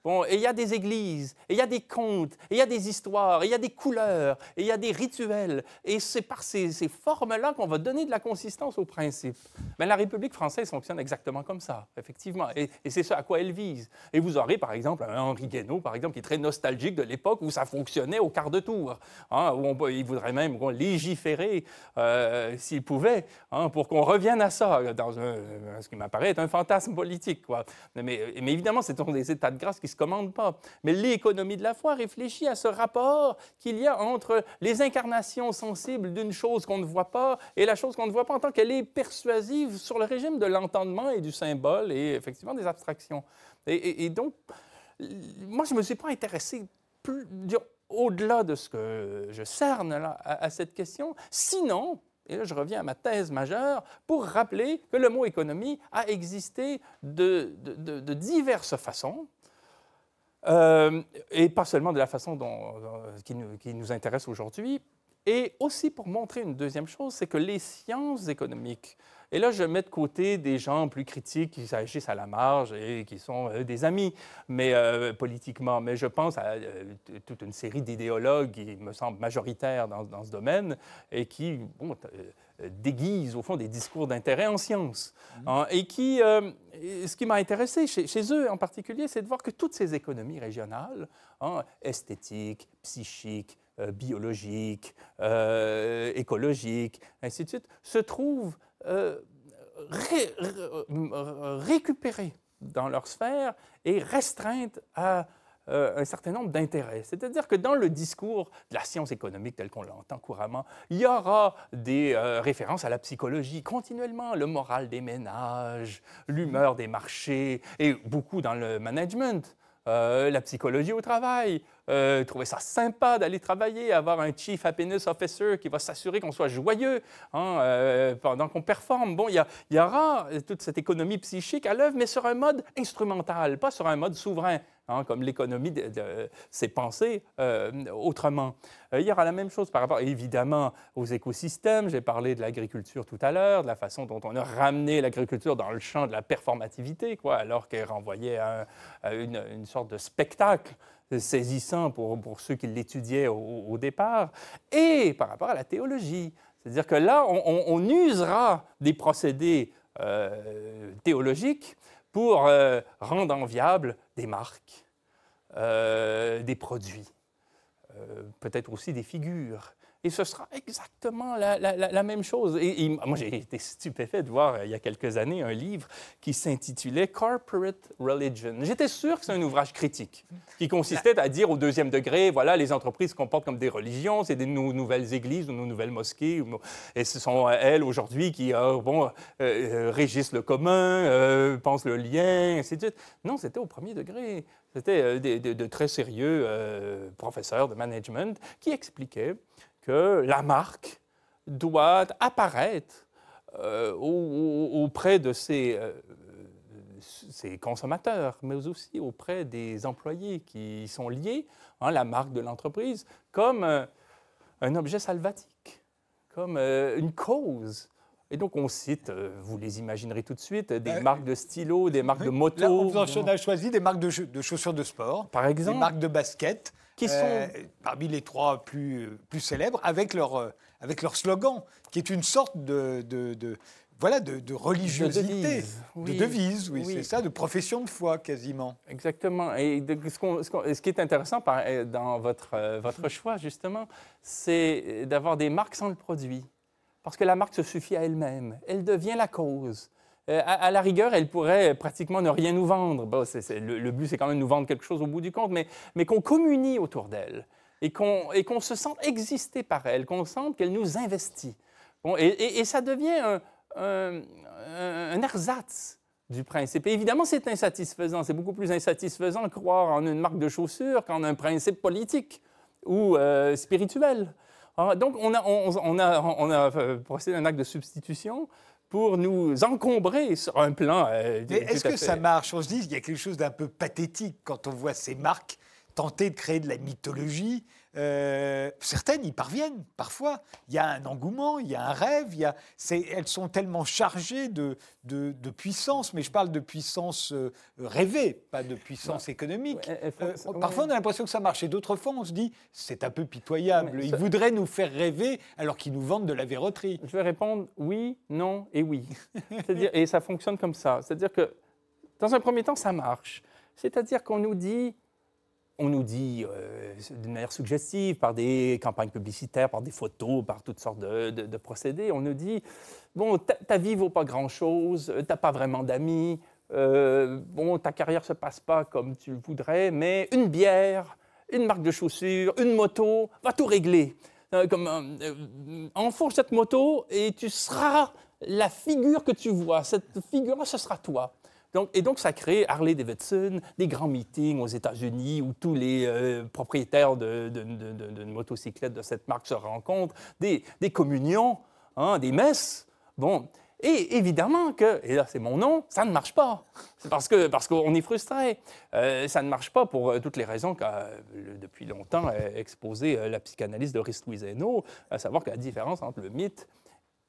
Bon, et il y a des églises, et il y a des contes, et il y a des histoires, et il y a des couleurs, et il y a des rituels. Et c'est par ces, formes-là qu'on va donner de la consistance au principe. Mais la République française fonctionne exactement comme ça, effectivement. Et, c'est ce à quoi elle vise. Et vous aurez, par exemple, Henri Guénaud, par exemple, qui est très nostalgique de l'époque où ça fonctionnait au quart de tour, hein, où on, il voudrait même légiférer, euh, s'il pouvait, hein, pour qu'on revienne à ça, dans ce qui m'apparaît être un fantasme politique. Quoi. Mais, évidemment, c'est des états de grâce qui se commande pas. Mais l'économie de la foi réfléchit à ce rapport qu'il y a entre les incarnations sensibles d'une chose qu'on ne voit pas et la chose qu'on ne voit pas en tant qu'elle est persuasive sur le régime de l'entendement et du symbole et effectivement des abstractions. Et, donc, moi, je ne me suis pas intéressé au-delà de ce que je cerne à, cette question, sinon, et là je reviens à ma thèse majeure, pour rappeler que le mot économie a existé de diverses façons, euh, et pas seulement de la façon dont, qui, nous, qui, nous, intéresse aujourd'hui, et aussi pour montrer une deuxième chose, c'est que les sciences économiques, et là je mets de côté des gens plus critiques qui s'agissent à la marge et qui sont euh, des amis, mais euh, politiquement, mais je pense à toute une série d'idéologues qui me semblent majoritaires dans, dans, ce domaine et qui, bon, euh, déguisent au fond des discours d'intérêt en sciences. Mhm. Hein, et qui, euh, ce qui m'a intéressé chez, eux en particulier, c'est de voir que toutes ces économies régionales, hein, esthétiques, psychiques, euh, biologiques, écologiques, ainsi de suite, se trouvent récupérées dans leur sphère et restreintes à euh, un certain nombre d'intérêts. C'est-à-dire que dans le discours de la science économique tel qu'on l'entend couramment, il y aura des euh, références à la psychologie continuellement, le moral des ménages, l'humeur des marchés, et beaucoup dans le management. Euh, la psychologie au travail, trouver ça sympa d'aller travailler, avoir un chief happiness officer qui va s'assurer qu'on soit joyeux hein, pendant qu'on performe. Bon, il y, aura toute cette économie psychique à l'œuvre, mais sur un mode instrumental, pas sur un mode souverain. Hein, comme l'économie s'est pensée autrement. il y aura la même chose par rapport, évidemment, aux écosystèmes. J'ai parlé de l'agriculture tout à l'heure, de la façon dont on a ramené l'agriculture dans le champ de la performativité, quoi, alors qu'elle renvoyait à, une, sorte de spectacle saisissant pour, pour ceux qui l'étudiaient au, départ, et par rapport à la théologie. C'est-à-dire que là, on, usera des procédés euh, théologiques pour euh, rendre enviables des marques, euh, des produits, peut-être aussi des figures. Et ce sera exactement la, même chose. Moi, j'ai été stupéfait de voir euh, il y a quelques années un livre qui s'intitulait Corporate Religion. J'étais sûr que c'est un ouvrage critique qui consistait à dire au deuxième degré, voilà, les entreprises se comportent comme des religions, c'est des nouvelles églises ou nos nouvelles mosquées, et ce sont euh, elles aujourd'hui qui euh, bon, régissent le commun, pensent le lien, ainsi de suite. Non, c'était au premier degré. C'était de, très sérieux professeurs de management qui expliquaient que la marque doit apparaître euh, auprès de euh, ses, consommateurs, mais aussi auprès des employés qui sont liés, à hein, la marque de l'entreprise, comme euh, un objet salvatique, comme une cause. Et donc, on cite, vous les imaginerez tout de suite, des marques de stylos, des marques de motos. Là, on a choisi des marques de, de, chaussures de sport, par exemple, des marques de basket, qui sont euh, parmi les trois plus, plus célèbres, avec leur, euh, avec leur slogan, qui est une sorte de, de, voilà, de, religiosité, de devise, oui, c'est ça, de profession de foi quasiment. Exactement. Et ce, ce, qui est intéressant euh, dans votre, votre choix, justement, c'est d'avoir des marques sans le produit. Parce que la marque se suffit à elle-même. Elle devient la cause. Euh, à, la rigueur, elle pourrait pratiquement ne rien nous vendre. le, but, c'est quand même de nous vendre quelque chose au bout du compte, mais, qu'on communie autour d'elle et qu'on se sente exister par elle, qu'on sente qu'elle nous investit. Et, ça devient un, un, ersatz du principe. Et évidemment, c'est insatisfaisant. C'est beaucoup plus insatisfaisant de croire en une marque de chaussure qu'en un principe politique ou euh, spirituel. Ah, donc, on a euh, procédé à un acte de substitution pour nous encombrer sur un plan. Euh, est-ce que ça marche? On se dit qu'il y a quelque chose d'un peu pathétique quand on voit ces marques tenter de créer de la mythologie Euh, certaines y parviennent parfois. Il y a un engouement, il y a un rêve, il y a, elles sont tellement chargées de, de, puissance, mais je parle de puissance euh, rêvée, pas de puissance économique. parfois, on a l'impression que ça marche, et d'autres fois, on se dit, c'est un peu pitoyable. Ils voudraient nous faire rêver alors qu'ils nous vendent de la verroterie. Je vais répondre oui, non et oui. et ça fonctionne comme ça. C'est-à-dire que, dans un premier temps, ça marche. C'est-à-dire qu'on nous dit, on nous dit euh, d'une manière suggestive, par des campagnes publicitaires, par des photos, par toutes sortes de, procédés, on nous dit, bon, ta, vie vaut pas grand-chose, t'as pas vraiment d'amis, euh, bon, ta carrière se passe pas comme tu le voudrais, mais une bière, une marque de chaussures, une moto, va tout régler. Euh, comme, enfourche cette moto et tu seras la figure que tu vois. Cette figure-là, ce sera toi et donc, ça crée Harley Davidson, des grands meetings aux États-Unis où tous les euh, propriétaires de, de, motocyclettes de cette marque se rencontrent, des, communions, hein, des messes. Bon, et évidemment que, et là c'est mon nom, ça ne marche pas. C'est parce qu'on parce qu'on est frustré. Euh, ça ne marche pas pour euh, toutes les raisons qu'a depuis longtemps exposé la psychanalyse de Rist Louiseno, à savoir que la différence entre le mythe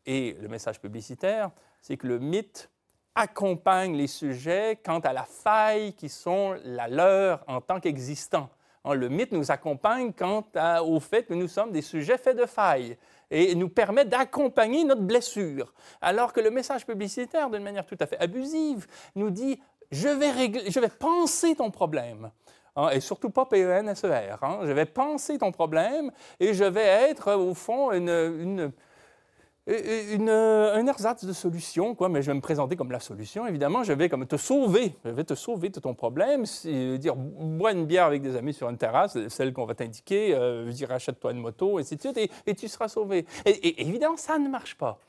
et le message publicitaire, c'est que le mythe accompagne les sujets quant à la faille qui sont la leur en tant qu'existants. Hein, le mythe nous accompagne quant au fait que nous sommes des sujets faits de failles et nous permet d'accompagner notre blessure. Alors que le message publicitaire, d'une manière tout à fait abusive, nous dit je vais, je vais penser ton problème. Hein, et surtout pas P-E-N-S-E-R. Hein. Je vais penser ton problème et je vais être, au fond, une, euh, un ersatz de solution, quoi, mais je vais me présenter comme la solution. Évidemment, je vais comme te sauver, je vais te sauver de ton problème. dire, bois une bière avec des amis sur une terrasse, celle qu'on va t'indiquer, euh, dire, achète-toi une moto, et ainsi et, tu seras sauvé. et, évidemment, ça ne marche pas.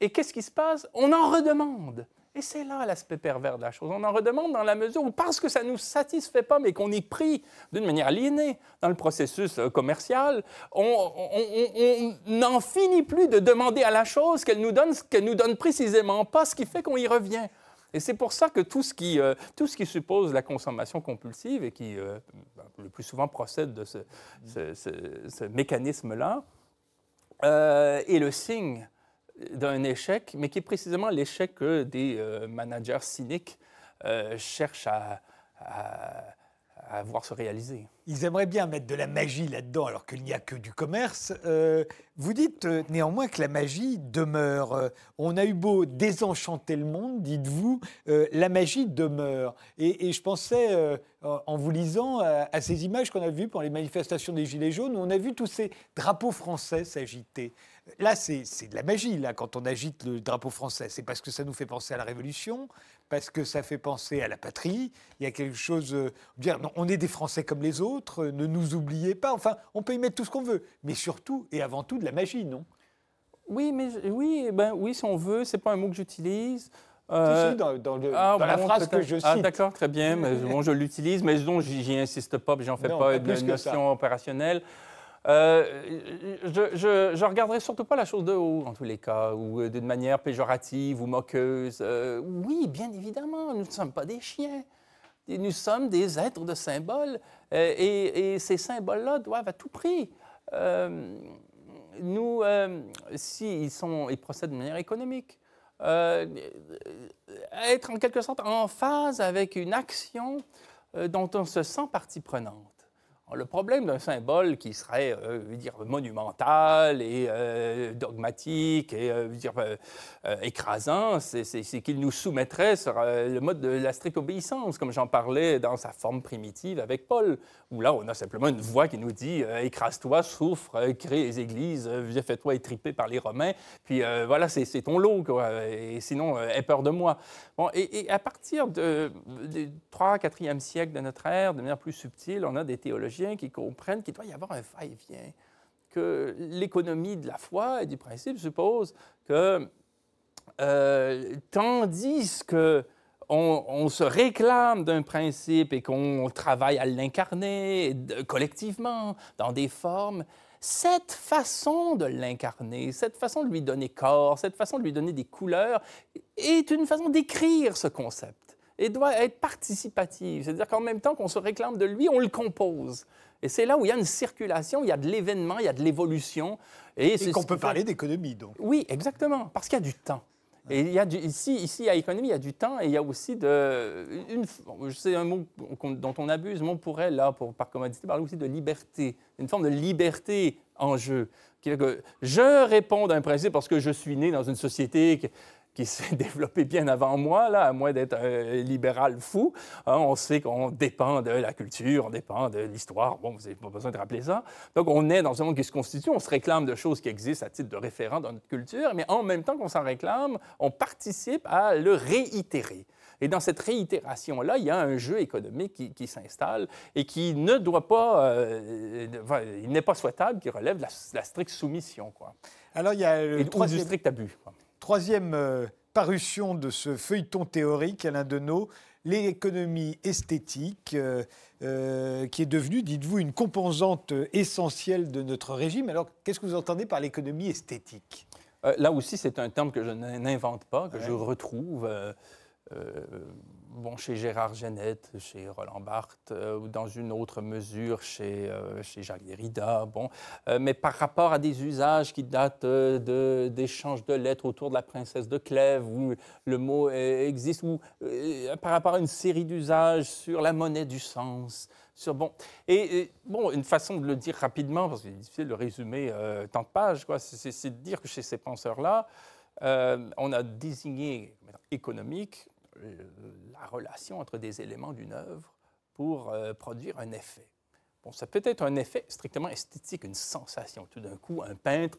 Et qu'est-ce qui se passe? On en redemande. Et c'est là l'aspect pervers de la chose. On en redemande dans la mesure où, parce que ça ne nous satisfait pas, mais qu'on est pris d'une manière aliénée dans le processus euh, commercial, on n'en finit plus de demander à la chose qu'elle nous donne, qu'elle nous donne précisément pas, ce qui fait qu'on y revient. Et c'est pour ça que tout ce, qui, euh, tout ce qui suppose la consommation compulsive et qui euh, ben, le plus souvent procède de ce, ce mécanisme-là est le signe d'un échec, mais qui est précisément l'échec que des euh, managers cyniques euh, cherchent à, voir se réaliser. Ils aimeraient bien mettre de la magie là-dedans alors qu'il n'y a que du commerce. Euh, vous dites néanmoins que la magie demeure. on a eu beau désenchanter le monde, dites-vous, la magie demeure. Et, je pensais, en vous lisant, à, ces images qu'on a vues pendant les manifestations des Gilets jaunes, où on a vu tous ces drapeaux français s'agiter. Là, c'est de la magie, là, quand on agite le drapeau français. C'est parce que ça nous fait penser à la Révolution, parce que ça fait penser à la patrie. Il y a quelque chose. Euh, dire, non, on est des Français comme les autres, ne nous oubliez pas. Enfin, on peut y mettre tout ce qu'on veut, mais surtout et avant tout de la magie, non? Oui, mais oui, ben, oui, si on veut, c'est pas un mot que j'utilise. Euh, dans, dans, ah, la phrase que je ah, cite. Ah, d'accord, très bien. Mais, bon, je l'utilise, mais je j'y insiste pas, j'en fais pas une notion opérationnelle. Euh, je, je, regarderai surtout pas la chose de haut, en tous les cas, ou euh, d'une manière péjorative ou moqueuse. Euh, oui, bien évidemment, nous ne sommes pas des chiens. Nous sommes des êtres de symboles, et, ces symboles-là doivent à tout prix nous, ils procèdent de manière économique, être en quelque sorte en phase avec une action dont on se sent partie prenante. Le problème d'un symbole qui serait euh, dire, monumental et euh, dogmatique et euh, dire, écrasant, c'est qu'il nous soumettrait sur le mode de la stricte obéissance, comme j'en parlais dans sa forme primitive avec Paul, où là, on a simplement une voix qui nous dit écrase-toi, souffre, crée les églises, fais-toi étriper par les Romains, puis voilà, c'est ton lot, et sinon, aie peur de moi. Bon, et, à partir du 3 4e siècle de notre ère, de manière plus subtile, on a des qui comprennent qu'il doit y avoir un va-et-vient, que l'économie de la foi et du principe suppose que euh, tandis que on, se réclame d'un principe et qu'on travaille à l'incarner collectivement dans des formes, cette façon de l'incarner, cette façon de lui donner corps, cette façon de lui donner des couleurs, est une façon d'écrire ce concept et doit être participative. C'est-à-dire qu'en même temps qu'on se réclame de lui, on le compose. Et c'est là où il y a une circulation, il y a de l'événement, il y a de l'évolution. Et, et qu'on peut parler d'économie, donc. Oui, exactement, parce qu'il y a du temps. Et il y a ici, ici, à l'économie, il y a du temps et il y a aussi de. Une, c'est un mot dont on abuse, mais on pourrait, là, pour, par commodité, parler aussi de liberté, une forme de liberté en jeu. Je réponds d'un principe parce que je suis né dans une société qui s'est développé bien avant moi, là, à moins d'être un libéral fou. Hein, on sait qu'on dépend de la culture, on dépend de l'histoire. Bon, vous n'avez pas besoin de rappeler ça. Donc, on est dans un monde qui se constitue, on se réclame de choses qui existent à titre de référent dans notre culture, mais en même temps qu'on s'en réclame, on participe à le réitérer. Et dans cette réitération-là, il y a un jeu économique qui, s'installe et qui ne doit pas, euh, il n'est pas souhaitable qu'il relève de la, stricte soumission. Quoi. Alors, il y a le et, du strict abus. Quoi. Troisième euh, parution de ce feuilleton théorique, Alain Deneau, l'économie esthétique, euh, euh, qui est devenue, dites-vous, une composante essentielle de notre régime. Alors, qu'est-ce que vous entendez par l'économie esthétique? Là aussi, c'est un terme que je n'invente pas, que je retrouve bon, chez Gérard Genette, chez Roland Barthes, euh, ou dans une autre mesure chez, euh, chez Jacques Derrida. Bon, euh, mais par rapport à des usages qui datent d'échanges de, lettres autour de la princesse de Clèves, où le mot existe, ou par rapport à une série d'usages sur la monnaie du sens. Sur, bon, et, bon, une façon de le dire rapidement, parce qu'il est difficile de résumer tant de pages, c'est de dire que chez ces penseurs-là, on a désigné économique la relation entre des éléments d'une œuvre pour euh, produire un effet. Bon, ça peut être un effet strictement esthétique, une sensation. Tout d'un coup, un peintre,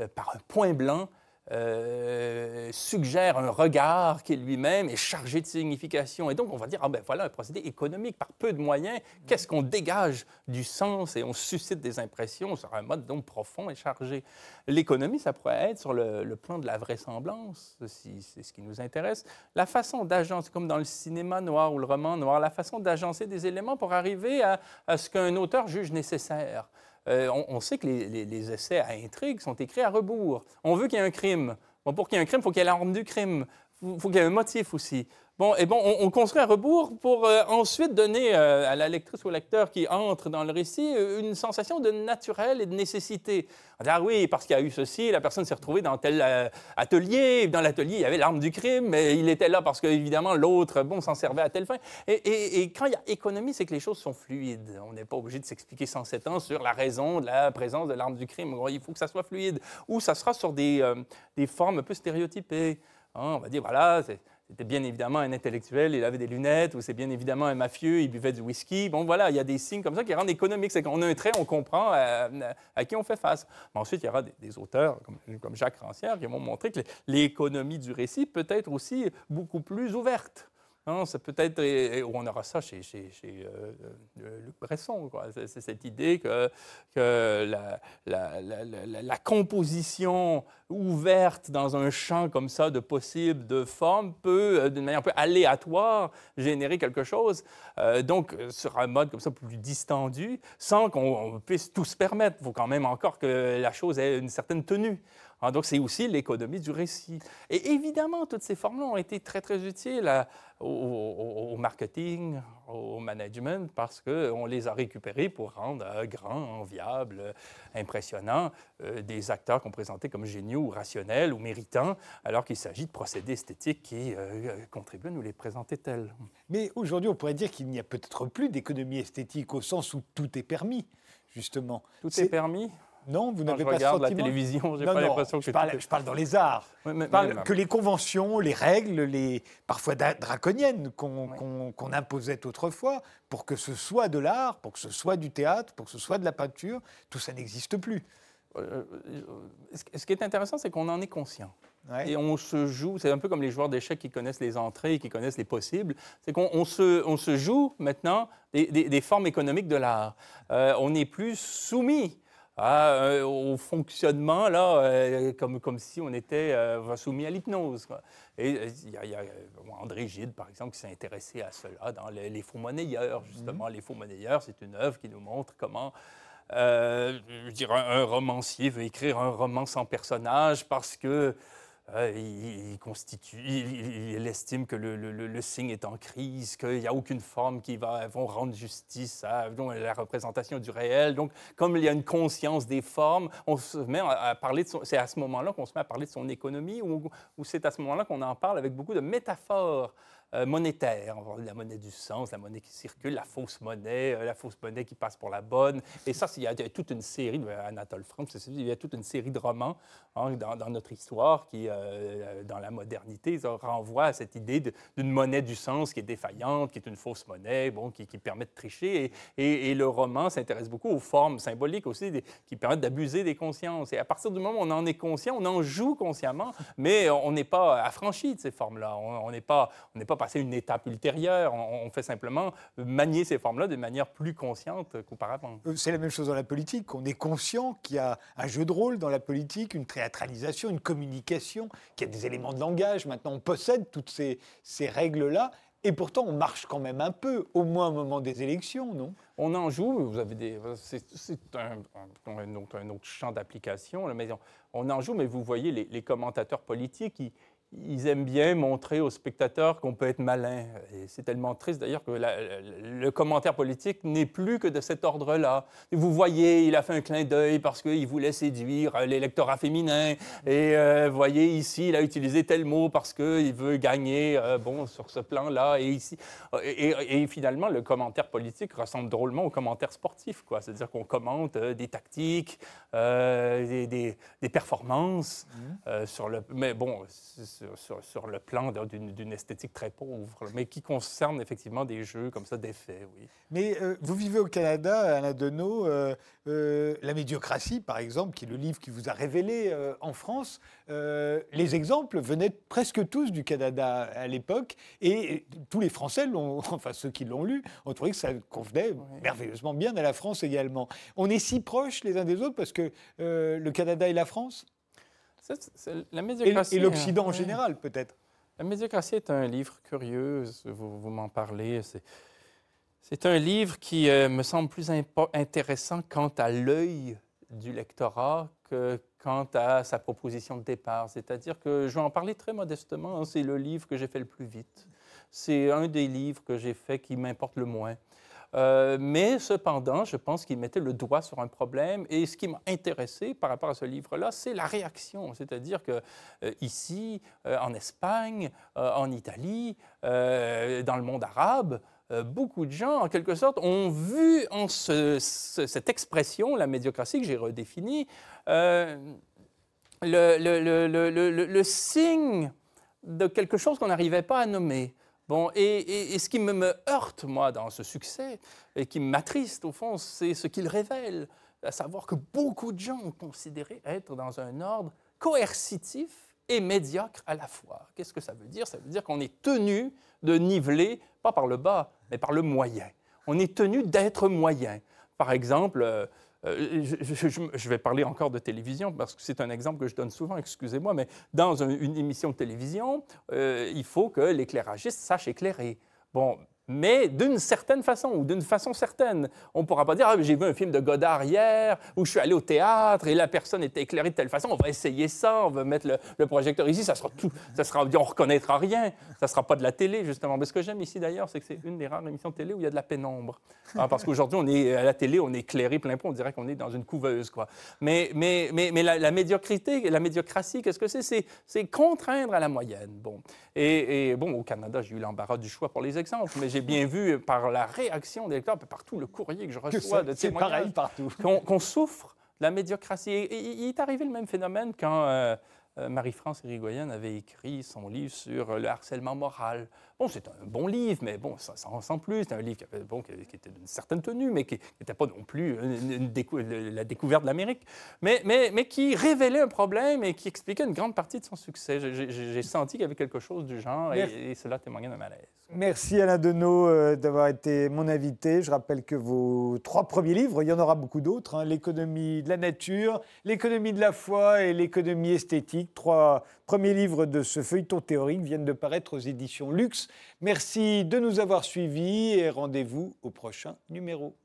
euh, par un point blanc, euh, suggère un regard qui lui-même est chargé de signification. Et donc, on va dire, ah ben voilà un procédé économique par peu de moyens. Qu'est-ce qu'on dégage du sens et on suscite des impressions sur un mode donc profond et chargé? L'économie, ça pourrait être sur le, plan de la vraisemblance, c'est ce qui nous intéresse. La façon d'agencer, comme dans le cinéma noir ou le roman noir, la façon d'agencer des éléments pour arriver à ce qu'un auteur juge nécessaire. Euh, on, sait que les, essais à intrigue sont écrits à rebours. On veut qu'il y ait un crime. Pour qu'il y ait un crime, il faut qu'il y ait l'arme du crime. Il faut qu'il y ait un motif aussi. Bon, et bon, on, construit un rebours pour euh, ensuite donner euh, à la lectrice ou au lecteur qui entre dans le récit euh, une sensation de naturel et de nécessité. On dit, ah oui, parce qu'il y a eu ceci, la personne s'est retrouvée dans tel atelier, dans l'atelier, il y avait l'arme du crime, mais il était là parce qu'évidemment, l'autre, bon, s'en servait à telle fin. Et, quand il y a économie, c'est que les choses sont fluides. On n'est pas obligé de s'expliquer sans sept ans sur la raison de la présence de l'arme du crime. Il faut que ça soit fluide. Ou ça sera sur des, formes un peu stéréotypées. Hein, on va dire, voilà, c'était bien évidemment un intellectuel, il avait des lunettes, ou c'est bien évidemment un mafieux, il buvait du whisky. Bon, voilà, il y a des signes comme ça qui rendent économique. C'est qu'on a un trait, on comprend euh, à, qui on fait face. Mais ensuite, il y aura des, auteurs comme, Jacques Rancière qui vont montrer que l'économie du récit peut être aussi beaucoup plus ouverte. Ça peut être, on aura ça chez, chez, euh, euh, Luc Bresson. C'est, cette idée que, la, composition ouverte dans un champ comme ça de possibles, de formes, peut, euh, d'une manière un peu aléatoire, générer quelque chose. donc, sur un mode comme ça plus distendu, sans qu'on puisse tout se permettre. Il faut quand même encore que la chose ait une certaine tenue. Ah, donc, c'est aussi l'économie du récit. Et évidemment, toutes ces formes-là ont été très, très utiles au, marketing, au management, parce qu'on les a récupérées pour rendre euh, grands, enviables, impressionnants euh, des acteurs qu'on présentait comme géniaux ou rationnels ou méritants, alors qu'il s'agit de procédés esthétiques qui euh, contribuent à nous les présenter tels. Mais aujourd'hui, on pourrait dire qu'il n'y a peut-être plus d'économie esthétique au sens où tout est permis, justement. Tout est permis non, vous n'avez pas je regarde la télévision, j'ai pas l'impression que je parle, je parle dans les arts. je parle que les conventions, les règles, les parfois draconiennes qu'on imposait autrefois, pour que ce soit de l'art, pour que ce soit du théâtre, pour que ce soit de la peinture, tout ça n'existe plus. Euh, euh, ce qui est intéressant, c'est qu'on en est conscient. Et on se joue, c'est un peu comme les joueurs d'échecs qui connaissent les entrées, qui connaissent les possibles, c'est qu'on se, on se, joue maintenant des, formes économiques de l'art. Euh, on n'est plus soumis euh, au fonctionnement, là, euh, comme, comme si on était euh, soumis à l'hypnose. Et il y a, André Gide, par exemple, qui s'est intéressé à cela dans Les, Faux Monnayeurs, justement. Mhm. Les Faux Monnayeurs, c'est une œuvre qui nous montre comment je dirais, un, romancier veut écrire un roman sans personnage parce que euh, il, constitue, il, estime que le, signe est en crise, qu'il n'y a aucune forme qui va vont rendre justice à la représentation du réel. Donc, comme il y a une conscience des formes, on se met à parler de c'est à ce moment-là qu'on se met à parler de son économie, ou c'est à ce moment-là qu'on en parle avec beaucoup de métaphores. Euh, monétaire. La monnaie du sens, la monnaie qui circule, la fausse monnaie, euh, la fausse monnaie qui passe pour la bonne. Et ça, il y a toute une série, Anatole France, il y a toute une série de romans hein, dans, notre histoire qui, euh, dans la modernité, renvoient à cette idée d'une monnaie du sens qui est défaillante, qui est une fausse monnaie, bon, qui, permet de tricher. Et, et, le roman s'intéresse beaucoup aux formes symboliques aussi, qui permettent d'abuser des consciences. Et à partir du moment où on en est conscient, on en joue consciemment, mais on n'est pas affranchi de ces formes-là. On n'est pas, on n'est pas passer une étape ultérieure. On, fait simplement manier ces formes-là de manière plus consciente qu'auparavant. Euh, c'est la même chose dans la politique. On est conscient qu'il y a un jeu de rôle dans la politique, une théâtralisation, une communication, qu'il y a des éléments de langage. Maintenant, on possède toutes ces, ces règles-là. Et pourtant, on marche quand même un peu, au moins au moment des élections, non? On en joue, vous avez des. C'est un, un, autre, un, autre, champ d'application, mais on, on, en joue, mais vous voyez les, les commentateurs politiques, ils, ils aiment bien montrer aux spectateurs qu'on peut être malin. Et c'est tellement triste d'ailleurs que le commentaire politique n'est plus que de cet ordre-là. Vous voyez, il a fait un clin d'œil parce qu'il voulait séduire l'électorat féminin. Et euh, vous voyez, ici, il a utilisé tel mot parce qu'il veut gagner euh, bon, sur ce plan-là. Et, ici, et, finalement, le commentaire politique ressemble drôlement au commentaire sportif. C'est-à-dire qu'on commente euh, des tactiques, des, des, performances. Mmh. sur le... Mais bon, sur, le plan d'une esthétique très pauvre, mais qui concerne effectivement des jeux comme ça d'effets, oui. Mais euh, vous vivez au Canada, Alain Deneau, euh, euh, La médiocratie, par exemple, qui est le livre qui vous a révélé en France, les exemples venaient presque tous du Canada à l'époque, et tous les Français, enfin ceux qui l'ont lu, ont trouvé que ça convenait merveilleusement bien à la France également. On est si proches les uns des autres parce que le Canada et la France? La médiocratie, et, l'Occident en général, peut-être. La médiocratie est un livre curieux, vous, vous m'en parlez. C'est un livre qui euh, me semble plus intéressant quant à l'œil du lectorat que quant à sa proposition de départ. C'est-à-dire que je vais en parler très modestement, hein, c'est le livre que j'ai fait le plus vite. C'est un des livres que j'ai fait qui m'importe le moins. Euh, mais cependant, je pense qu'il mettait le doigt sur un problème. Et ce qui m'a intéressé par rapport à ce livre-là, c'est la réaction. C'est-à-dire que euh, ici, euh, en Espagne, en Italie, dans le monde arabe, beaucoup de gens, en quelque sorte, ont vu en cette expression, la médiocratie que j'ai redéfinie, le, le, signe de quelque chose qu'on n'arrivait pas à nommer. Bon, et, ce qui me, heurte, moi, dans ce succès, et qui m'attriste, au fond, c'est ce qu'il révèle, à savoir que beaucoup de gens ont considéré être dans un ordre coercitif et médiocre à la fois. Qu'est-ce que ça veut dire? Ça veut dire qu'on est tenu de niveler, pas par le bas, mais par le moyen. On est tenu d'être moyen. Par exemple, euh, je, vais parler encore de télévision parce que c'est un exemple que je donne souvent, excusez-moi, mais dans une émission de télévision, euh, il faut que l'éclairagiste sache éclairer. Bon, mais d'une certaine façon ou d'une façon certaine. On ne pourra pas dire ah, j'ai vu un film de Godard hier ou je suis allé au théâtre et la personne était éclairée de telle façon. On va essayer ça, on va mettre le, projecteur ici, ça sera tout, ça sera, on reconnaîtra rien. Ça sera pas de la télé justement. Mais ce que j'aime ici d'ailleurs, c'est que c'est une des rares émissions de télé où il y a de la pénombre. Ah, parce qu'aujourd'hui, on est à la télé, on est éclairé plein pot, on dirait qu'on est dans une couveuse quoi. Mais la, médiocrité, la médiocratie, qu'est-ce que c'est? C'est contraindre à la moyenne. Bon et, bon au Canada, j'ai eu l'embarras du choix pour les exemples, j'ai bien vu par la réaction des lecteurs, partout le courrier que je reçois de témoignages, partout. qu'on souffre de la médiocratie. Et, il est arrivé le même phénomène quand euh, euh, Marie-France Irigoyen avait écrit son livre sur le harcèlement moral. Bon, c'est un bon livre, mais bon, ça, sans plus. C'est un livre qui, bon, qui, était d'une certaine tenue, mais qui n'était pas non plus la découverte de l'Amérique, mais, mais, mais, qui révélait un problème et qui expliquait une grande partie de son succès. J'ai senti qu'il y avait quelque chose du genre et, cela témoignait d'un malaise. Merci Alain Deneau euh, d'avoir été mon invité. Je rappelle que vos trois premiers livres, il y en aura beaucoup d'autres, hein, l'économie de la nature, l'économie de la foi et l'économie esthétique, trois premiers livres de ce feuilleton théorique viennent de paraître aux éditions Luxe. Merci de nous avoir suivis et rendez-vous au prochain numéro.